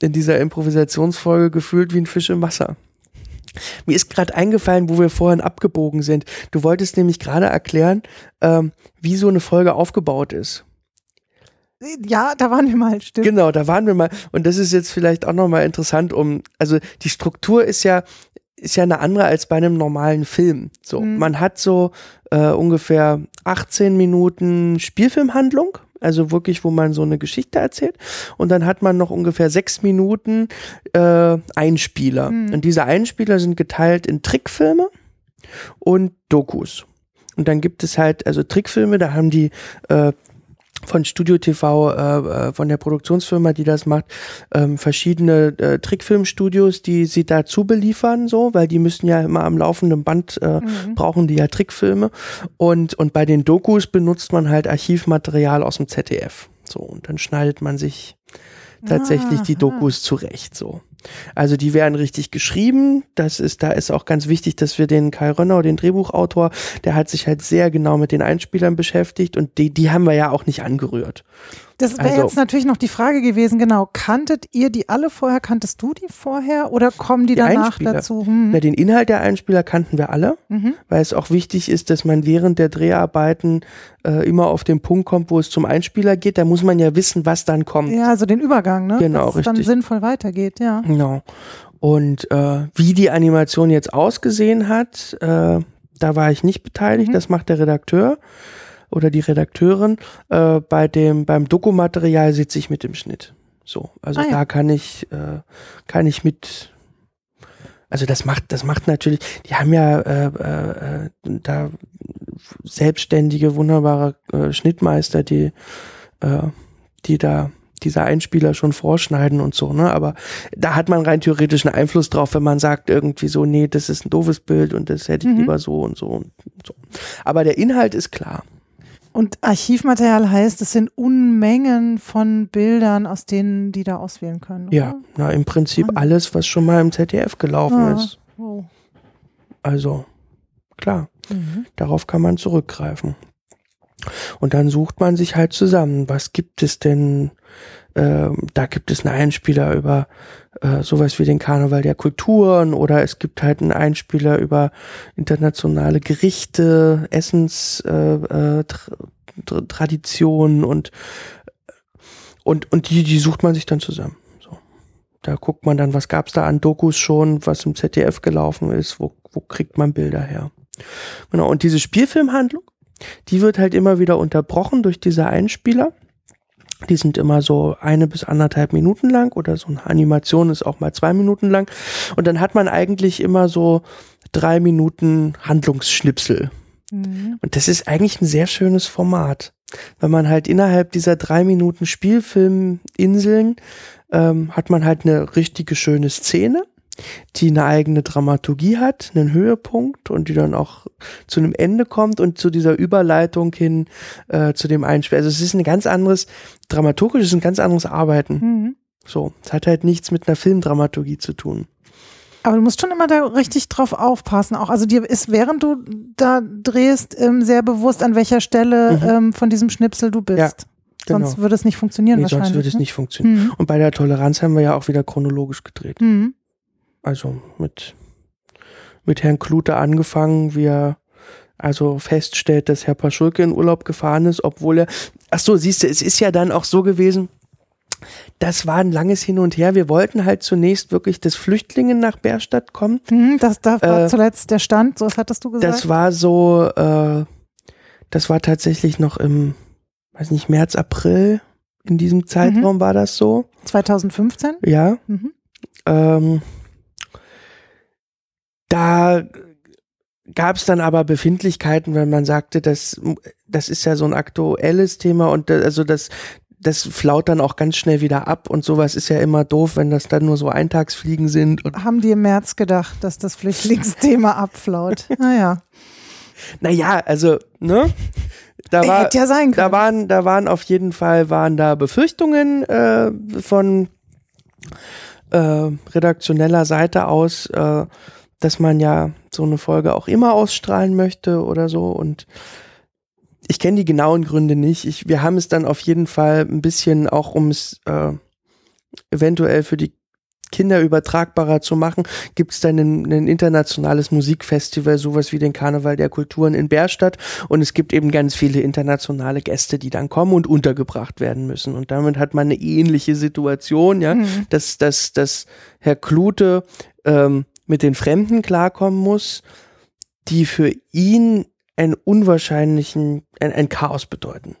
in dieser Improvisationsfolge gefühlt wie ein Fisch im Wasser. Mir ist gerade eingefallen, wo wir vorhin abgebogen sind. Du wolltest nämlich gerade erklären, ähm, wie so eine Folge aufgebaut ist. Ja, da waren wir mal, stimmt. Genau, da waren wir mal. Und das ist jetzt vielleicht auch nochmal interessant, um, also die Struktur ist ja, ist ja eine andere als bei einem normalen Film. So, Mhm. man hat so äh, ungefähr 18 Minuten Spielfilmhandlung, also wirklich, wo man so eine Geschichte erzählt. Und dann hat man noch ungefähr sechs Minuten äh, Einspieler. Mhm. Und diese Einspieler sind geteilt in Trickfilme und Dokus. Und dann gibt es halt, also Trickfilme, da haben die äh, von Studio TV, äh, äh, von der Produktionsfirma, die das macht, ähm, verschiedene äh, Trickfilmstudios, die sie dazu beliefern, so, weil die müssen ja immer am laufenden Band äh, Mhm. brauchen die ja Trickfilme und und bei den Dokus benutzt man halt Archivmaterial aus dem ZDF, so und dann schneidet man sich tatsächlich die Aha. Dokus zurecht, so. Also die werden richtig geschrieben. Das ist, da ist auch ganz wichtig, dass wir den Kai Rönnau, den Drehbuchautor, der hat sich halt sehr genau mit den Einspielern beschäftigt und die, die haben wir ja auch nicht angerührt. Das wäre Also- jetzt natürlich noch die Frage gewesen, genau. Kanntet ihr die alle vorher? Kanntest du die vorher oder kommen die, Die danach Einspieler. dazu? Hm. Na, den Inhalt der Einspieler kannten wir alle, Mhm. weil es auch wichtig ist, dass man während der Dreharbeiten äh, immer auf den Punkt kommt, wo es zum Einspieler geht. Da muss man ja wissen, was dann kommt. Ja, also den Übergang, ne? Genau, Dass es dann richtig. sinnvoll weitergeht, ja. Genau. Und äh, wie die Animation jetzt ausgesehen hat, äh, da war ich nicht beteiligt. Mhm. Das macht der Redakteur oder die Redakteurin. Äh, bei dem beim Dokumaterial sitze ich mit dem Schnitt. So, also Ah, ja. da kann ich äh, kann ich mit. Also das macht das macht natürlich. Die haben ja äh, äh, äh, da selbstständige wunderbare äh, Schnittmeister, die äh, die da diese Einspieler schon vorschneiden und so, ne? Aber da hat man rein theoretisch einen Einfluss drauf, wenn man sagt irgendwie so, nee, das ist ein doofes Bild und das hätte ich Mhm. lieber so und so und so. Aber der Inhalt ist klar. Und Archivmaterial heißt, es sind Unmengen von Bildern, aus denen die da auswählen können. oder? Ja, na im Prinzip Wahnsinn. alles, was schon mal im ZDF gelaufen Ah. ist. Oh. Also klar, Mhm. darauf kann man zurückgreifen. Und dann sucht man sich halt zusammen, was gibt es denn? Ähm, da gibt es einen Einspieler über äh, sowas wie den Karneval der Kulturen oder es gibt halt einen Einspieler über internationale Gerichte, Essenstraditionen äh, Traditionen und und und die die sucht man sich dann zusammen. So, da guckt man dann, was gab's da an Dokus schon, was im ZDF gelaufen ist, wo wo kriegt man Bilder her? Genau und diese Spielfilmhandlung die wird halt immer wieder unterbrochen durch diese Einspieler. Die sind immer so eine bis anderthalb Minuten lang oder so eine Animation ist auch mal zwei Minuten lang. Und dann hat man eigentlich immer so drei Minuten Handlungsschnipsel. Mhm. Und das ist eigentlich ein sehr schönes Format. Wenn man halt innerhalb dieser drei Minuten Spielfilminseln ähm, hat man halt eine richtige schöne Szene, die eine eigene Dramaturgie hat, einen Höhepunkt und die dann auch zu einem Ende kommt und zu dieser Überleitung hin äh, zu dem Einspiel. Also es ist ein ganz anderes, dramaturgisch ist ein ganz anderes Arbeiten. Mhm. So, es hat halt nichts mit einer Filmdramaturgie zu tun. Aber du musst schon immer da richtig drauf aufpassen. Auch also dir ist, während du da drehst, ähm, sehr bewusst, an welcher Stelle Mhm. ähm, von diesem Schnipsel du bist. Ja, genau. Sonst würde es nicht funktionieren Nee, wahrscheinlich. sonst würde es ne? nicht funktionieren. Mhm. Und bei der Toleranz haben wir ja auch wieder chronologisch gedreht. Mhm. Also mit, mit Herrn Klute angefangen, wie er also feststellt, dass Herr Paschulke in Urlaub gefahren ist, obwohl er, ach so, siehst du, es ist ja dann auch so gewesen, das war ein langes Hin und Her. Wir wollten halt zunächst wirklich, dass Flüchtlinge nach Bärstadt kommen. Mhm, das da war Äh, zuletzt der Stand, so was hattest du gesagt. Das war so, äh, das war tatsächlich noch im, weiß nicht, März, April. In diesem Zeitraum war das so. 2015. Ja. Mhm. Ähm, da gab es dann aber Befindlichkeiten, wenn man sagte, das, das ist ja so ein aktuelles Thema und also das, das flaut dann auch ganz schnell wieder ab und sowas ist ja immer doof, wenn das dann nur so Eintagsfliegen sind. Haben die im März gedacht, dass das Flüchtlingsthema *laughs* abflaut? Naja, naja, also, ne? Da war, hätte ja sein können. da waren, da waren auf jeden Fall waren da Befürchtungen äh, von äh, redaktioneller Seite aus, äh, dass man ja so eine Folge auch immer ausstrahlen möchte oder so. Und ich kenne die genauen Gründe nicht. Ich, wir haben es dann auf jeden Fall ein bisschen auch, um es äh, eventuell für die Kinder übertragbarer zu machen, gibt es dann ein, ein internationales Musikfestival, sowas wie den Karneval der Kulturen in Bärstadt. Und es gibt eben ganz viele internationale Gäste, die dann kommen und untergebracht werden müssen. Und damit hat man eine ähnliche Situation, ja, Mhm. dass, dass, dass Herr Klute ähm, mit den Fremden klarkommen muss, die für ihn einen unwahrscheinlichen, ein, ein Chaos bedeuten.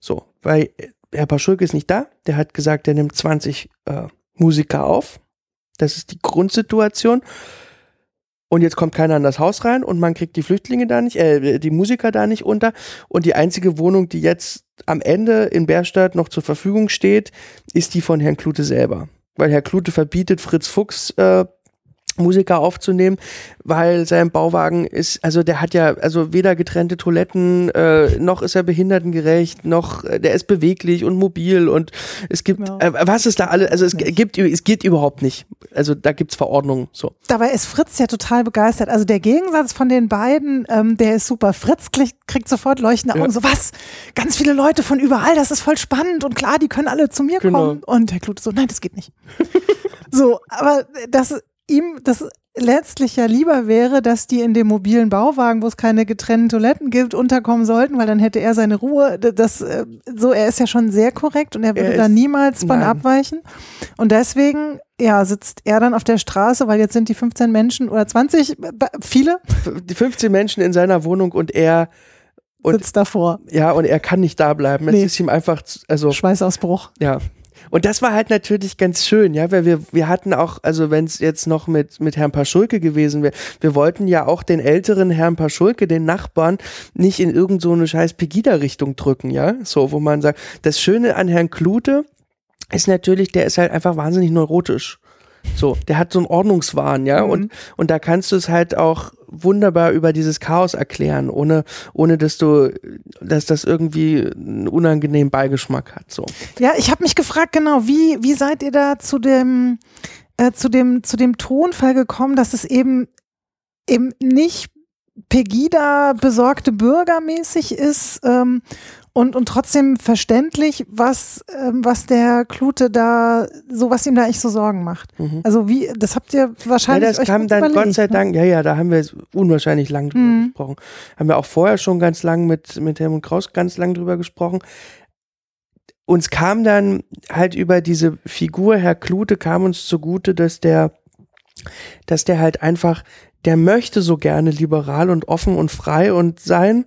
So, weil Herr Paschulke ist nicht da, der hat gesagt, er nimmt 20 äh, Musiker auf. Das ist die Grundsituation. Und jetzt kommt keiner in das Haus rein und man kriegt die Flüchtlinge da nicht, äh, die Musiker da nicht unter. Und die einzige Wohnung, die jetzt am Ende in Bärstadt noch zur Verfügung steht, ist die von Herrn Klute selber. Weil Herr Klute verbietet Fritz Fuchs äh, Musiker aufzunehmen, weil sein Bauwagen ist, also der hat ja also weder getrennte Toiletten, äh, noch ist er behindertengerecht, noch äh, der ist beweglich und mobil und es gibt, Ja. äh, was ist da alles, also es Nicht. gibt, es geht überhaupt nicht. Also da gibt's Verordnungen, so. Dabei ist Fritz ja total begeistert. Also der Gegensatz von den beiden, ähm, der ist super. Fritz kriegt, kriegt sofort leuchtende Ja. Augen. So, was? Ganz viele Leute von überall, das ist voll spannend und klar, die können alle zu mir Genau. kommen. Und Herr Klute so, nein, das geht nicht. *laughs* so, aber das ihm das letztlich ja lieber wäre, dass die in dem mobilen Bauwagen, wo es keine getrennten Toiletten gibt, unterkommen sollten, weil dann hätte er seine Ruhe. Das, äh, so, er ist ja schon sehr korrekt und er würde Er da niemals von nein. abweichen. Und deswegen, ja, sitzt er dann auf der Straße, weil jetzt sind die 15 Menschen oder 20, äh, viele, Die 15 Menschen in seiner Wohnung und er, Und- sitzt davor. ja, und er kann nicht da bleiben. Es Nee. ist ihm einfach, also, Schweißausbruch. ja. Und das war halt natürlich ganz schön, ja, weil wir, wir hatten auch, also wenn es jetzt noch mit, mit Herrn Paschulke gewesen wäre, wir wollten ja auch den älteren Herrn Paschulke, den Nachbarn, nicht in irgend so scheiß Pegida-Richtung drücken, ja, so, wo man sagt, das Schöne an Herrn Klute ist natürlich, der ist halt einfach wahnsinnig neurotisch. So, der hat so einen Ordnungswahn, ja, Mhm. und, und da kannst du es halt auch wunderbar über dieses Chaos erklären, ohne, ohne dass du, dass das irgendwie einen unangenehmen Beigeschmack hat, so. Ja, ich habe mich gefragt, genau, wie, wie seid ihr da zu dem, äh, zu dem, zu dem Tonfall gekommen, dass es eben, eben nicht Pegida besorgte bürgermäßig ist ähm, und, und trotzdem verständlich, was, ähm, was der Klute da, so was ihm da eigentlich so Sorgen macht. Mhm. Also wie, das habt ihr Ja, wahrscheinlich das euch kam gut dann überlegt, Gott sei ne? Dank, ja, ja, da haben wir unwahrscheinlich lang drüber Mhm. gesprochen. Haben wir auch vorher schon ganz lang mit, mit Helmut Kraus ganz lang drüber gesprochen. Uns kam dann halt über diese Figur, Herr Klute, kam uns zugute, dass der, dass der halt einfach, der möchte so gerne liberal und offen und frei und sein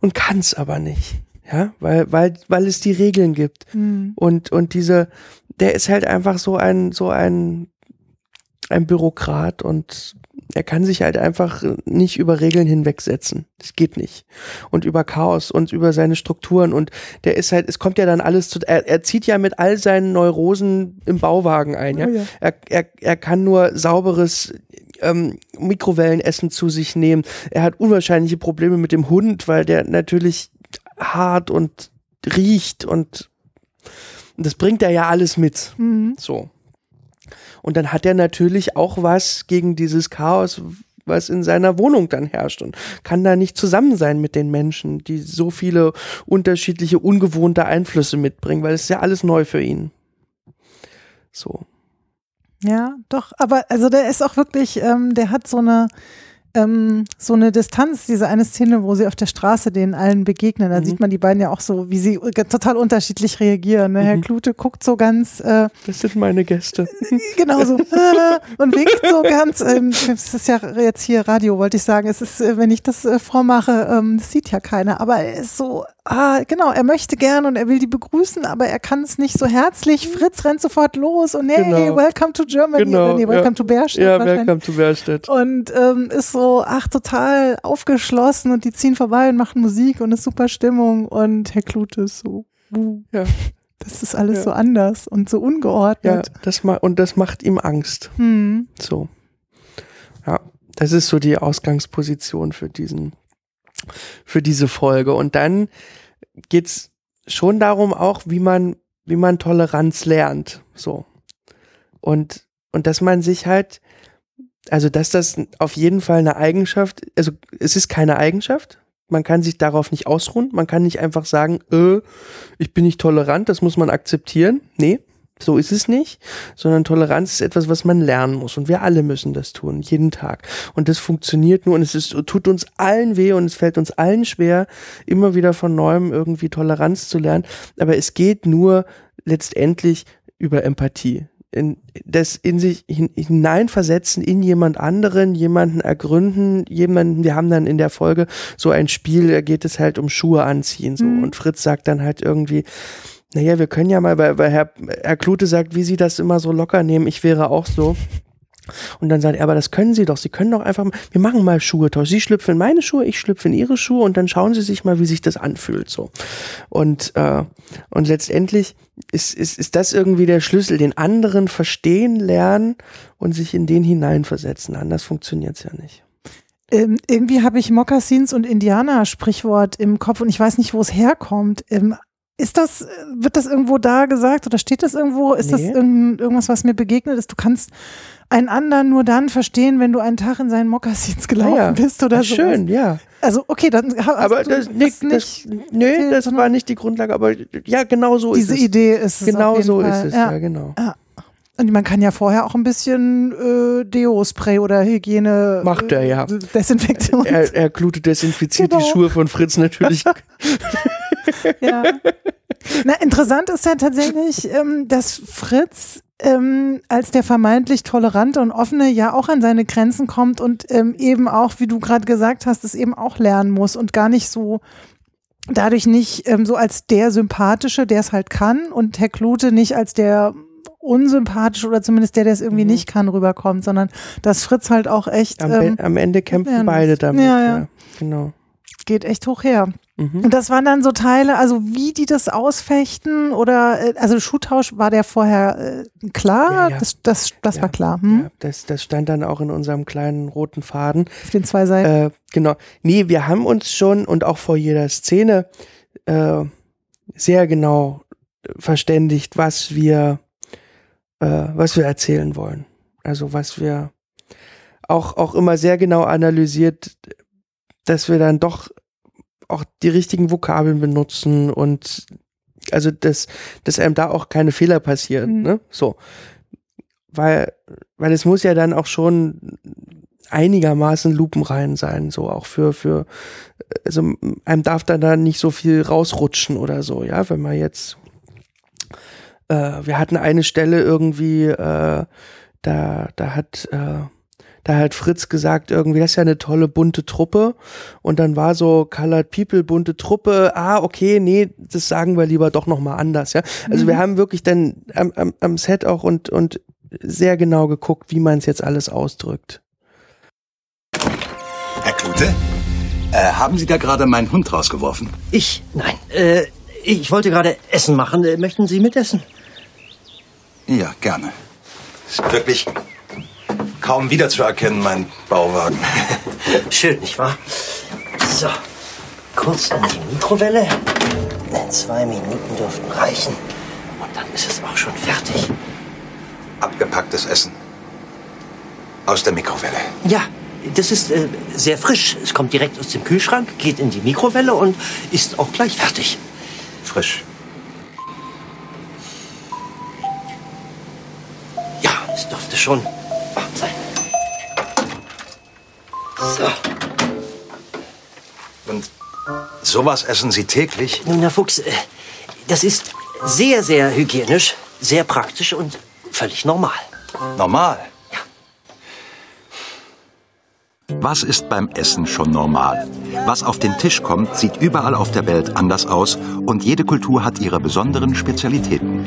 und kann es aber nicht. Ja, weil, weil, weil es die Regeln gibt. Mhm. Und, und diese, der ist halt einfach so ein, so ein, ein Bürokrat und er kann sich halt einfach nicht über Regeln hinwegsetzen. Das geht nicht. Und über Chaos und über seine Strukturen und der ist halt, es kommt ja dann alles zu, er, er zieht ja mit all seinen Neurosen im Bauwagen ein, ja. Oh ja. Er, er, er kann nur sauberes ähm, Mikrowellenessen zu sich nehmen. Er hat unwahrscheinliche Probleme mit dem Hund, weil der natürlich hart und riecht und das bringt er ja alles mit. Mhm. So. Und dann hat er natürlich auch was gegen dieses Chaos, was in seiner Wohnung dann herrscht und kann da nicht zusammen sein mit den Menschen, die so viele unterschiedliche, ungewohnte Einflüsse mitbringen, weil es ist ja alles neu für ihn. So. Ja, doch, aber also der ist auch wirklich, ähm, der hat so eine ähm, so eine Distanz, diese eine Szene, wo sie auf der Straße den allen begegnen, da Mhm. sieht man die beiden ja auch so, wie sie äh, total unterschiedlich reagieren. Ne? Herr Mhm. Klute guckt so ganz äh, Das sind meine Gäste. genau so äh, *laughs* und winkt so ganz, ähm, es ist ja jetzt hier Radio, wollte ich sagen, es ist, äh, wenn ich das äh, vormache, ähm, das sieht ja keiner, aber er ist so, ah, genau, er möchte gern und er will die begrüßen, aber er kann es nicht so herzlich. Fritz rennt sofort los und hey, Genau. welcome to Germany, Genau, nee, welcome ja. to Bärstadt Ja, welcome to Berstedt. Und ähm, ist so, ach, total aufgeschlossen und die ziehen vorbei und machen Musik und ist super Stimmung und Herr Klute ist so, uh, Ja. das ist alles Ja. so anders und so Ja, ungeordnet. das ma und das macht ihm Angst. Hm. So. Ja, das ist so die Ausgangsposition für diesen, für diese Folge. Und dann geht's schon darum auch, wie man, wie man Toleranz lernt. So. Und, und dass man sich halt, also dass das auf jeden Fall eine Eigenschaft, also es ist keine Eigenschaft. Man kann sich darauf nicht ausruhen. Man kann nicht einfach sagen, äh, ich bin nicht tolerant, das muss man akzeptieren. Nee, so ist es nicht, sondern Toleranz ist etwas, was man lernen muss. Und wir alle müssen das tun, jeden Tag. Und das funktioniert nur und es ist, tut uns allen weh und es fällt uns allen schwer, immer wieder von neuem irgendwie Toleranz zu lernen. Aber es geht nur letztendlich über Empathie. In, das in sich hin, hineinversetzen in jemand anderen, jemanden ergründen, jemanden, wir haben dann in der Folge so ein Spiel, da geht es halt um Schuhe anziehen, so. Mhm. Und Fritz sagt dann halt irgendwie, naja, wir können ja mal, weil, weil Herr, Herr Klute sagt, wie Sie das immer so locker nehmen, ich wäre auch so. Und dann sagt er, aber das können Sie doch. Sie können doch einfach, mal- wir machen mal Schuhe tausch. Sie schlüpfen in meine Schuhe, ich schlüpfe in Ihre Schuhe und dann schauen Sie sich mal, wie sich das anfühlt, so. Und, äh, und letztendlich ist, ist, ist das irgendwie der Schlüssel, den anderen verstehen, lernen und sich in den hineinversetzen. Anders funktioniert's ja nicht. Ähm, irgendwie habe ich Mokassins und Indianer-Sprichwort im Kopf und ich weiß nicht, wo es herkommt. Ähm, ist das, wird das irgendwo da gesagt oder steht das irgendwo? Ist das Nee. irgend, irgendwas, was mir begegnet ist? Du kannst einen anderen nur dann verstehen, wenn du einen Tag in seinen Mokassins gelaufen ja. bist oder so. Schön, ja. Also, okay, dann aber das, nicht, das, nee, das war nicht die Grundlage, aber ja, genau so diese ist es. Idee ist es. Genau so Fall. ist es, ja, genau. Und man kann ja vorher auch ein bisschen äh, Deo-Spray oder Hygiene. Macht er, ja. äh, Desinfektion. Er, er glutet desinfiziert Genau. die Schuhe von Fritz natürlich. *laughs* ja. Na, interessant ist ja tatsächlich, ähm, dass Fritz ähm, als der vermeintlich tolerante und offene ja auch an seine Grenzen kommt und ähm, eben auch, wie du gerade gesagt hast, es eben auch lernen muss und gar nicht so dadurch nicht ähm, so als der Sympathische, der es halt kann und Herr Klute nicht als der unsympathische oder zumindest der, der es irgendwie Mhm. nicht kann, rüberkommt, sondern dass Fritz halt auch echt Am, ähm, am Ende kämpfen beide damit. Ja, Ja, ja. Genau. geht echt hoch her. Mhm. Und das waren dann so Teile, also wie die das ausfechten oder, äh, also Schuhtausch war der vorher äh, klar, Ja, ja. das, das, das Ja, war klar, hm? Das, das stand dann auch in unserem kleinen roten Faden. auf den zwei Seiten. Äh, genau. Nee, wir haben uns schon und auch vor jeder Szene äh, sehr genau verständigt, was wir, äh, was wir erzählen wollen. Also was wir auch, auch immer sehr genau analysiert, dass wir dann doch auch die richtigen Vokabeln benutzen und also dass, dass einem da auch keine Fehler passieren, Mhm. ne? So. Weil, weil es muss ja dann auch schon einigermaßen lupenrein sein, so auch für, für, also einem darf dann da nicht so viel rausrutschen oder so, ja, wenn man jetzt, äh, wir hatten eine Stelle irgendwie, äh, da, da hat, äh, da hat Fritz gesagt, irgendwie, das ist ja eine tolle bunte Truppe. Und dann war so Colored People, bunte Truppe, ah, okay, nee, das sagen wir lieber doch nochmal anders, ja. Also wir haben wirklich dann am, am, am Set auch und, und sehr genau geguckt, wie man es jetzt alles ausdrückt. Herr Klute, äh, haben Sie da gerade meinen Hund rausgeworfen? Ich? Nein. Äh, ich wollte gerade Essen machen. Äh, möchten Sie mitessen? Ja, gerne. Ist wirklich kaum wiederzuerkennen, mein Bauwagen. *laughs* Schön, nicht wahr? So. Kurz in die Mikrowelle. Zwei Minuten dürften reichen. Und dann ist es auch schon fertig. Abgepacktes Essen. Aus der Mikrowelle. Ja, das ist äh, sehr frisch. Es kommt direkt aus dem Kühlschrank, geht in die Mikrowelle und ist auch gleich fertig. Frisch. Ja, es dürfte schon warm sein. So. Und sowas essen Sie täglich? Nun, Herr Fuchs, äh, das ist sehr, sehr hygienisch, sehr praktisch und völlig normal. Normal. Was ist beim Essen schon normal? Was auf den Tisch kommt, sieht überall auf der Welt anders aus und jede Kultur hat ihre besonderen Spezialitäten.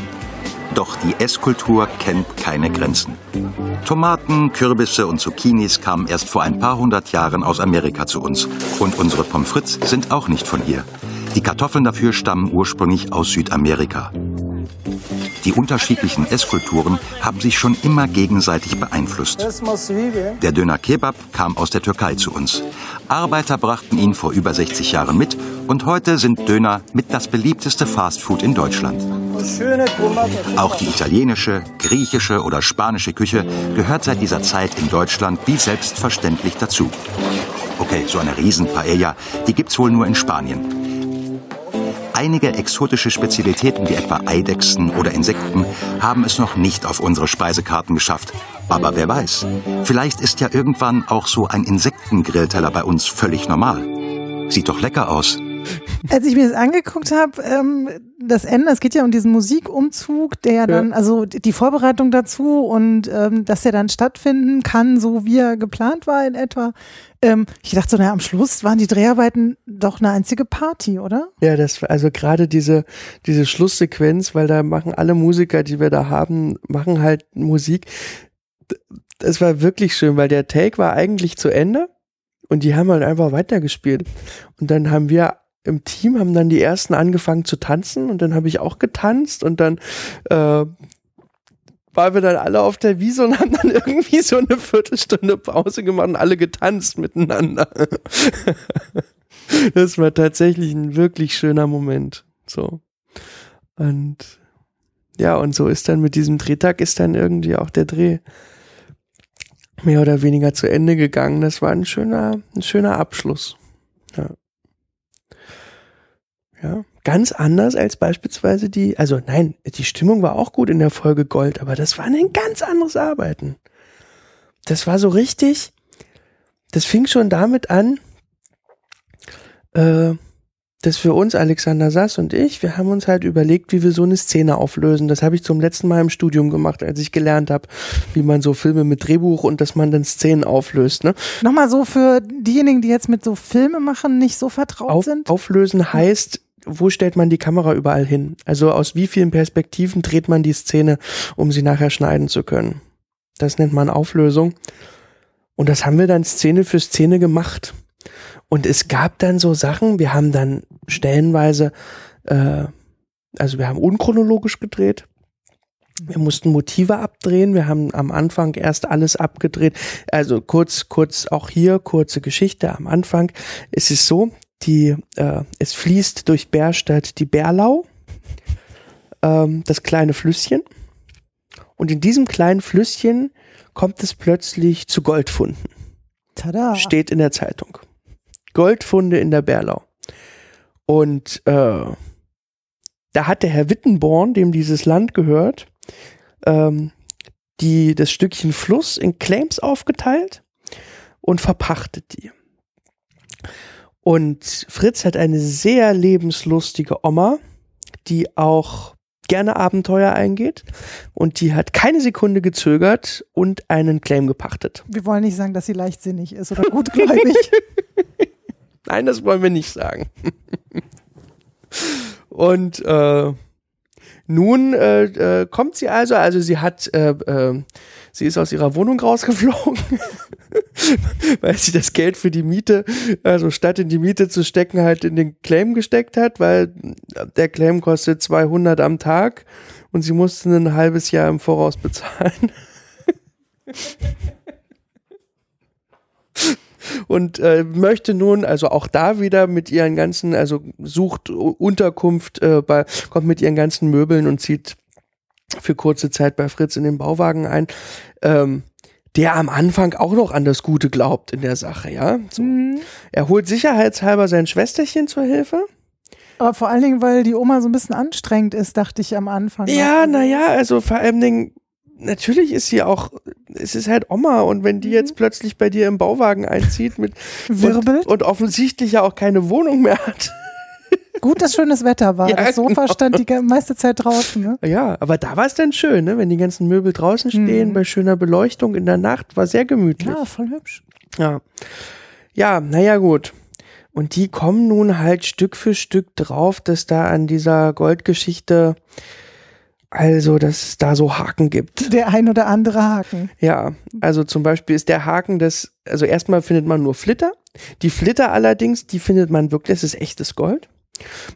Doch die Esskultur kennt keine Grenzen. Tomaten, Kürbisse und Zucchinis kamen erst vor ein paar hundert Jahren aus Amerika zu uns. Und unsere Pommes frites sind auch nicht von hier. Die Kartoffeln dafür stammen ursprünglich aus Südamerika. Die unterschiedlichen Esskulturen haben sich schon immer gegenseitig beeinflusst. Der Döner Kebab kam aus der Türkei zu uns. Arbeiter brachten ihn vor über 60 Jahren mit und heute sind Döner mit das beliebteste Fastfood in Deutschland. Auch die italienische, griechische oder spanische Küche gehört seit dieser Zeit in Deutschland wie selbstverständlich dazu. Okay, so eine Riesen-Paella, die gibt's wohl nur in Spanien. Einige exotische Spezialitäten wie etwa Eidechsen oder Insekten haben es noch nicht auf unsere Speisekarten geschafft. Aber wer weiß, vielleicht ist ja irgendwann auch so ein Insektengrillteller bei uns völlig normal. Sieht doch lecker aus. Als ich mir das angeguckt habe, ähm, das Ende, es geht ja um diesen Musikumzug, der ja dann, also die Vorbereitung dazu und ähm, dass der dann stattfinden kann, so wie er geplant war in etwa. Ähm, ich dachte so, naja, am Schluss waren die Dreharbeiten doch eine einzige Party, oder? Ja, das also gerade diese diese Schlusssequenz, weil da machen alle Musiker, die wir da haben, machen halt Musik. Das war wirklich schön, weil der Take war eigentlich zu Ende und die haben halt einfach weitergespielt. Und dann haben wir im Team haben dann die ersten angefangen zu tanzen und dann habe ich auch getanzt und dann äh, waren wir dann alle auf der Wiese und *laughs* haben dann irgendwie so eine Viertelstunde Pause gemacht und alle getanzt miteinander. *laughs* Das war tatsächlich ein wirklich schöner Moment. So. Und ja, und so ist dann mit diesem Drehtag ist dann irgendwie auch der Dreh mehr oder weniger zu Ende gegangen. Das war ein schöner, ein schöner Abschluss. Ja. Ganz anders als beispielsweise die, also nein, die Stimmung war auch gut in der Folge Gold, aber das war ein ganz anderes Arbeiten. Das war so richtig, das fing schon damit an, äh, dass für uns, Alexander Sass und ich, wir haben uns halt überlegt, wie wir so eine Szene auflösen. Das habe ich zum letzten Mal im Studium gemacht, als ich gelernt habe, wie man so Filme mit Drehbuch und dass man dann Szenen auflöst. Ne? Nochmal so für diejenigen, die jetzt mit so Filme machen, nicht so vertraut Auf, sind. Auflösen heißt, wo stellt man die Kamera überall hin? Also aus wie vielen Perspektiven dreht man die Szene, um sie nachher schneiden zu können? Das nennt man Auflösung. Und das haben wir dann Szene für Szene gemacht. Und es gab dann so Sachen, wir haben dann stellenweise, äh, also wir haben unchronologisch gedreht. Wir mussten Motive abdrehen. Wir haben am Anfang erst alles abgedreht. Also kurz, kurz auch hier, kurze Geschichte am Anfang. Es ist so, die, äh, es fließt durch Bärstadt die Bärlau, ähm, das kleine Flüsschen. Und in diesem kleinen Flüsschen kommt es plötzlich zu Goldfunden. Tada. Steht in der Zeitung. Goldfunde in der Bärlau. Und äh, da hat der Herr Wittenborn, dem dieses Land gehört, ähm, die, das Stückchen Fluss in Claims aufgeteilt und verpachtet die. Und Fritz hat eine sehr lebenslustige Oma, die auch gerne Abenteuer eingeht und die hat keine Sekunde gezögert und einen Claim gepachtet. Wir wollen nicht sagen, dass sie leichtsinnig ist oder gutgläubig. *laughs* Nein, das wollen wir nicht sagen. *laughs* Und äh, nun äh, äh, kommt sie also, also sie hat, äh, äh, sie ist aus ihrer Wohnung rausgeflogen, *laughs* weil sie das Geld für die Miete, also statt in die Miete zu stecken, halt in den Claim gesteckt hat, weil der Claim kostet 200 am Tag und sie musste ein halbes Jahr im Voraus bezahlen. *laughs* und äh, möchte nun also auch da wieder mit ihren ganzen, also sucht Unterkunft, äh, bei, kommt mit ihren ganzen Möbeln und zieht für kurze Zeit bei Fritz in den Bauwagen ein, ähm, der am Anfang auch noch an das Gute glaubt in der Sache, ja. So. Mhm. Er holt sicherheitshalber sein Schwesterchen zur Hilfe. Aber vor allen Dingen, weil die Oma so ein bisschen anstrengend ist, dachte ich am Anfang. Ja, naja, also vor allem Dingen, natürlich ist sie auch, es ist halt Oma und wenn die Mhm. jetzt plötzlich bei dir im Bauwagen einzieht mit *laughs* Wirbelt. und, und offensichtlich ja auch keine Wohnung mehr hat. Gut, dass schönes Wetter war. *laughs* Ja, das Sofa genau. stand die meiste Zeit draußen. Ne? Ja, aber da war es dann schön, ne? wenn die ganzen Möbel draußen stehen, Mhm. bei schöner Beleuchtung in der Nacht, war sehr gemütlich. Ja, voll hübsch. Ja, ja naja gut. Und die kommen nun halt Stück für Stück drauf, dass da an dieser Goldgeschichte, also dass es da so Haken gibt. Der ein oder andere Haken. Ja, also zum Beispiel ist der Haken das, also erstmal findet man nur Flitter. Die Flitter allerdings, die findet man wirklich, das ist echtes Gold.